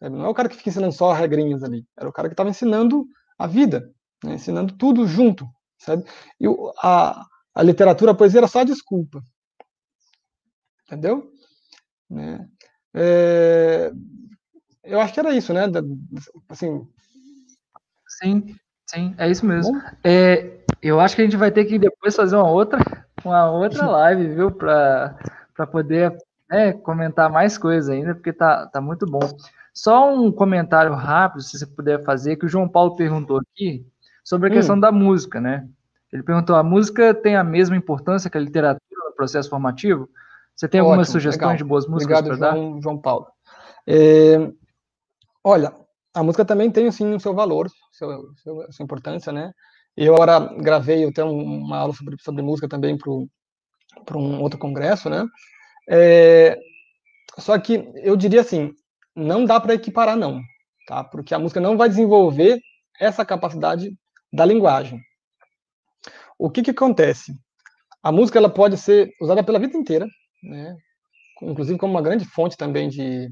Não é o cara que fica ensinando só regrinhas ali. Era o cara que estava ensinando a vida, né? ensinando tudo junto. Sabe? E a, a literatura, a poesia era só desculpa. Entendeu? Né? É, eu acho que era isso, né? Assim, sim, sim, é isso mesmo. É, eu acho que a gente vai ter que depois fazer uma outra, uma outra live, viu, para poder é, comentar mais coisas ainda, porque tá, tá muito bom. Só um comentário rápido, se você puder fazer, que o João Paulo perguntou aqui sobre a hum. questão da música, né? Ele perguntou: a música tem a mesma importância que a literatura no processo formativo? Você tem algumas Ótimo, sugestões legal. de boas músicas para dar? João, João Paulo. É, olha, a música também tem sim o seu valor, seu, seu, sua importância, né? Eu agora gravei até uma aula sobre, sobre música também para um outro congresso, né? É, Só que eu diria assim, não dá para equiparar não, tá? Porque a música não vai desenvolver essa capacidade da linguagem. O que que acontece? A música ela pode ser usada pela vida inteira, né? Inclusive como uma grande fonte também de,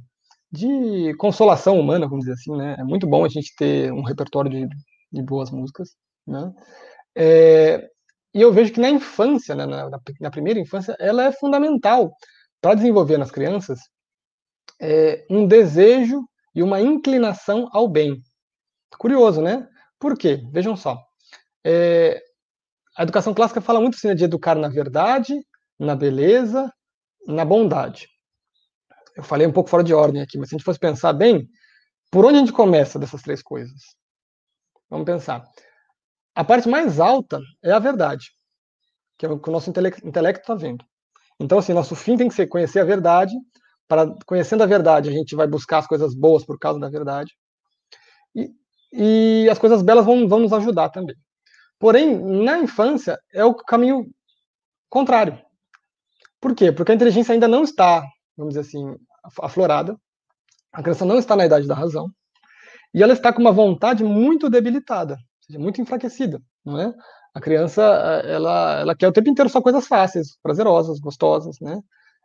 de consolação humana, vamos dizer assim, né? É muito bom a gente ter um repertório de, de boas músicas, né? É, e eu vejo que na infância, né, na, na, primeira infância, ela é fundamental para desenvolver nas crianças é, um desejo e uma inclinação ao bem. Curioso, né? Por quê? Vejam só. É, a educação clássica fala muito assim, de educar na verdade, na beleza, na bondade. Eu falei um pouco fora de ordem aqui, mas se a gente fosse pensar bem, por onde a gente começa dessas três coisas? Vamos pensar. A parte mais alta é a verdade, que é o que o nosso intelecto está vendo. Então, assim, nosso fim tem que ser conhecer a verdade. Para conhecendo a verdade, a gente vai buscar as coisas boas por causa da verdade. E, e as coisas belas vão, vão nos ajudar também. Porém, na infância, é o caminho contrário. Por quê? Porque a inteligência ainda não está, vamos dizer assim, aflorada. A criança não está na idade da razão. E ela está com uma vontade muito debilitada, seja, muito enfraquecida, não é? A criança, ela, ela quer o tempo inteiro só coisas fáceis, prazerosas, gostosas, né?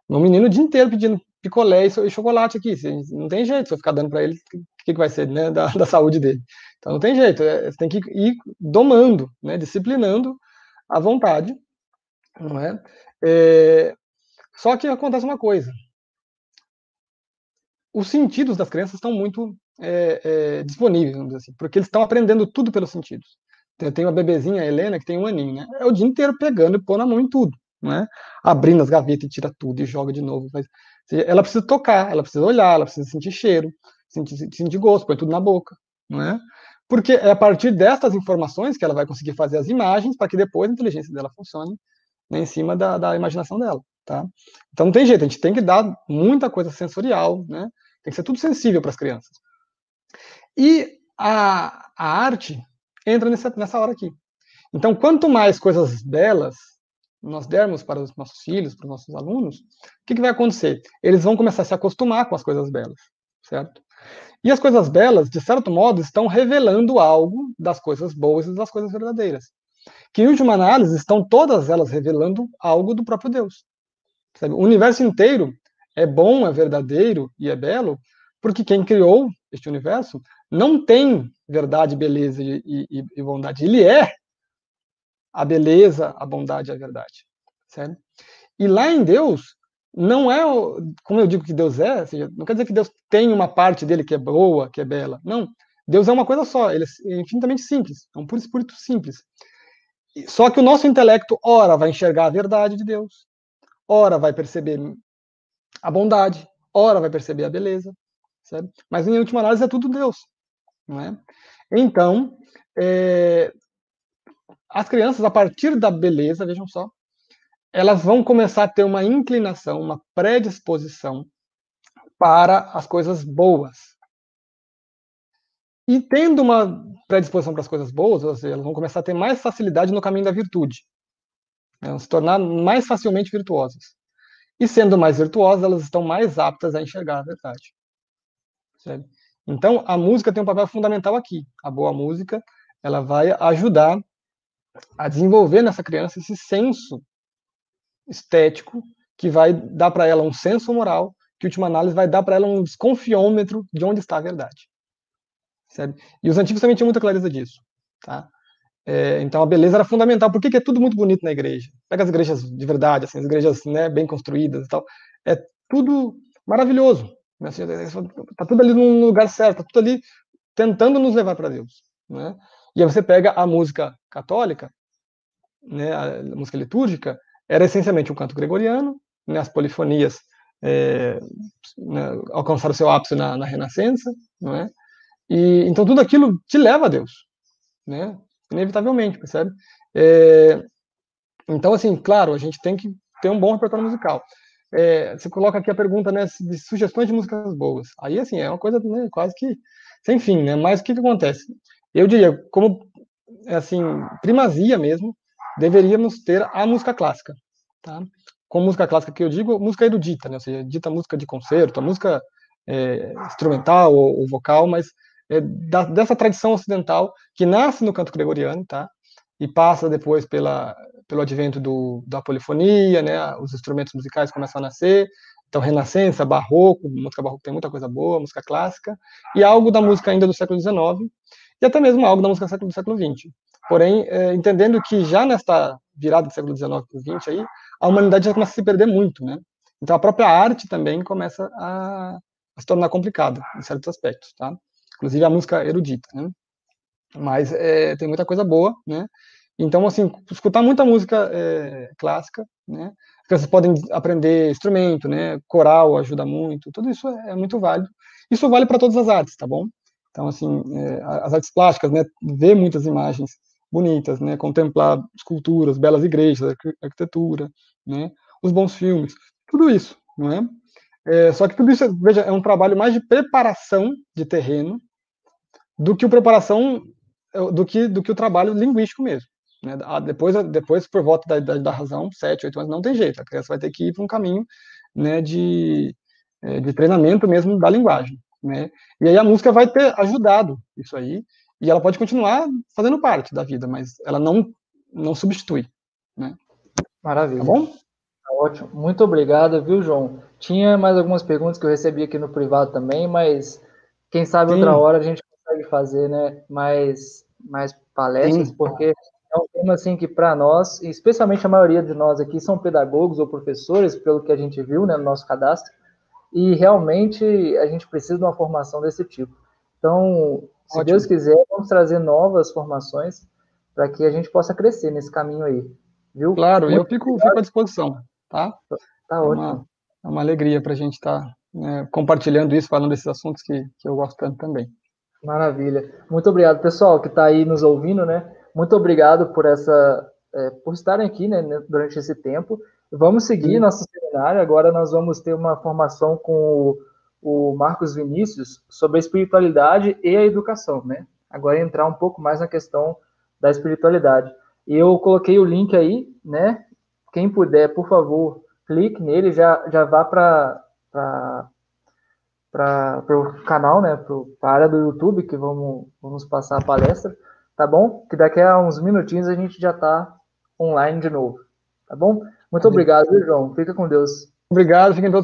Um menino o dia inteiro pedindo picolé e chocolate aqui. Não tem jeito, se eu ficar dando para ele, o que, que vai ser né, da, da saúde dele? Então não tem jeito, é, você tem que ir domando, né, disciplinando a vontade, não é? é? Só que acontece uma coisa: os sentidos das crianças estão muito é, é, disponíveis, vamos dizer assim, porque eles estão aprendendo tudo pelos sentidos. Tem uma bebezinha, a Helena, que tem um aninho, né? É o dia inteiro pegando e pôr na mão em tudo, né? Abrindo as gavetas e tira tudo e joga de novo. Ela precisa tocar, ela precisa olhar, ela precisa sentir cheiro, sentir, sentir gosto, põe tudo na boca, não é? Porque é a partir destas informações que ela vai conseguir fazer as imagens para que depois a inteligência dela funcione né, em cima da, da imaginação dela, tá? Então não tem jeito, a gente tem que dar muita coisa sensorial, né? Tem que ser tudo sensível para as crianças. E a, a arte entra nessa, nessa hora aqui. Então, quanto mais coisas belas nós dermos para os nossos filhos, para os nossos alunos, o que, que vai acontecer? Eles vão começar a se acostumar com as coisas belas, certo? E as coisas belas, de certo modo, estão revelando algo das coisas boas e das coisas verdadeiras. Que, em última análise, estão todas elas revelando algo do próprio Deus. Sabe? O universo inteiro é bom, é verdadeiro e é belo, porque quem criou este universo não tem verdade, beleza e, e, e bondade. Ele é a beleza, a bondade e a verdade. Certo? E lá em Deus, não é, como eu digo que Deus é, seja, não quer dizer que Deus tem uma parte dele que é boa, que é bela. Não. Deus é uma coisa só, ele é infinitamente simples, é um puro espírito simples. Só que o nosso intelecto, ora, vai enxergar a verdade de Deus, ora, vai perceber a bondade, ora, vai perceber a beleza, certo? Mas, em última análise, é tudo Deus. Não é? Então, é, as crianças, a partir da beleza, vejam só, elas vão começar a ter uma inclinação, uma predisposição para as coisas boas. E tendo uma predisposição para as coisas boas, seja, elas vão começar a ter mais facilidade no caminho da virtude. Né? Vão se tornar mais facilmente virtuosas. E sendo mais virtuosas, elas estão mais aptas a enxergar a verdade. Certo? Então, a música tem um papel fundamental aqui. A boa música, ela vai ajudar a desenvolver nessa criança esse senso estético que vai dar para ela um senso moral, que, última análise, vai dar para ela um desconfiômetro de onde está a verdade. Sabe? E os antigos também tinham muita clareza disso. Tá? É, então, a beleza era fundamental. Por que, que, é tudo muito bonito na igreja? Pega as igrejas de verdade, assim, as igrejas né, bem construídas e tal. É tudo maravilhoso. Né? Assim, tá tudo ali no lugar certo, tá tudo ali tentando nos levar para Deus. Né? E aí você pega a música católica, né, a música litúrgica, era essencialmente um canto gregoriano, né, as polifonias é, né, alcançaram seu ápice na, na Renascença, é? E então tudo aquilo te leva a Deus, né? Inevitavelmente, percebe? É, então, assim, claro, a gente tem que ter um bom repertório musical é, você coloca aqui a pergunta né, de sugestões de músicas boas. Aí, assim, é uma coisa né, quase que sem fim, né? Mas o que, que acontece? Eu diria, como, assim, primazia mesmo, deveríamos ter a música clássica, tá? com música clássica que eu digo, música erudita, né? Ou seja, dita música de concerto, a música é, instrumental ou, ou, vocal, mas é, da, dessa tradição ocidental que nasce no canto gregoriano, tá? E passa depois pela, pelo advento do, da polifonia, né? Os instrumentos musicais começam a nascer. Então, Renascença, Barroco, música barroco tem muita coisa boa, música clássica, e algo da música ainda do século XIX, e até mesmo algo da música do século XX. Porém, é, entendendo que já nesta virada do século XIX para o XX, aí, a humanidade já começa a se perder muito, né? Então, a própria arte também começa a, a se tornar complicada, em certos aspectos, tá? Inclusive a música erudita, né? Mas é, tem muita coisa boa, né? Então, assim, escutar muita música é, clássica, né? Vocês podem aprender instrumento, né? Coral ajuda muito, tudo isso é, é muito válido. Isso vale para todas as artes, tá bom? Então, assim, é, as artes plásticas, né? Ver muitas imagens bonitas, né? Contemplar esculturas, belas igrejas, arquitetura, né? Os bons filmes, tudo isso, não é? É, só que tudo isso, veja, é um trabalho mais de preparação de terreno do que o preparação do que do que o trabalho linguístico mesmo. Né? Ah, depois, depois, por volta da idade da razão, 7, 8 anos, não tem jeito. A criança vai ter que ir para um caminho né, de, é, de treinamento mesmo da linguagem. Né? E aí a música vai ter ajudado isso aí, e ela pode continuar fazendo parte da vida, mas ela não, não substitui. Né? Maravilha. Tá bom? Tá ótimo. Muito obrigado, viu, João? Tinha mais algumas perguntas que eu recebi aqui no privado também, mas quem sabe Sim. outra hora a gente consegue fazer né, mais, mais palestras, Sim. porque é um tema assim que para nós, especialmente a maioria de nós aqui são pedagogos ou professores, pelo que a gente viu né, no nosso cadastro, e realmente a gente precisa de uma formação desse tipo. Então, se Ótimo. Deus quiser, vamos trazer novas formações para que a gente possa crescer nesse caminho aí. Viu? Claro, Muito eu fico, fico, à disposição, tá? Tá ótimo. É uma, é uma alegria para a gente estar tá, né, compartilhando isso, falando desses assuntos que, que eu gosto tanto também. Maravilha. Muito obrigado, pessoal, que está aí nos ouvindo, né? Muito obrigado por essa, é, por estarem aqui, né, durante esse tempo. Vamos seguir Sim. nosso seminário. Agora nós vamos ter uma formação com o, o Marcos Vinícius sobre a espiritualidade e a educação, né? Agora entrar um pouco mais na questão da espiritualidade. E eu coloquei o link aí, né? Quem puder, por favor, clique nele, já, já vá para para o canal, né, para a área do YouTube, que vamos, vamos passar a palestra, tá bom? Que daqui a uns minutinhos a gente já está online de novo, tá bom? Muito obrigado, João. Fica com Deus. Obrigado, fiquem todos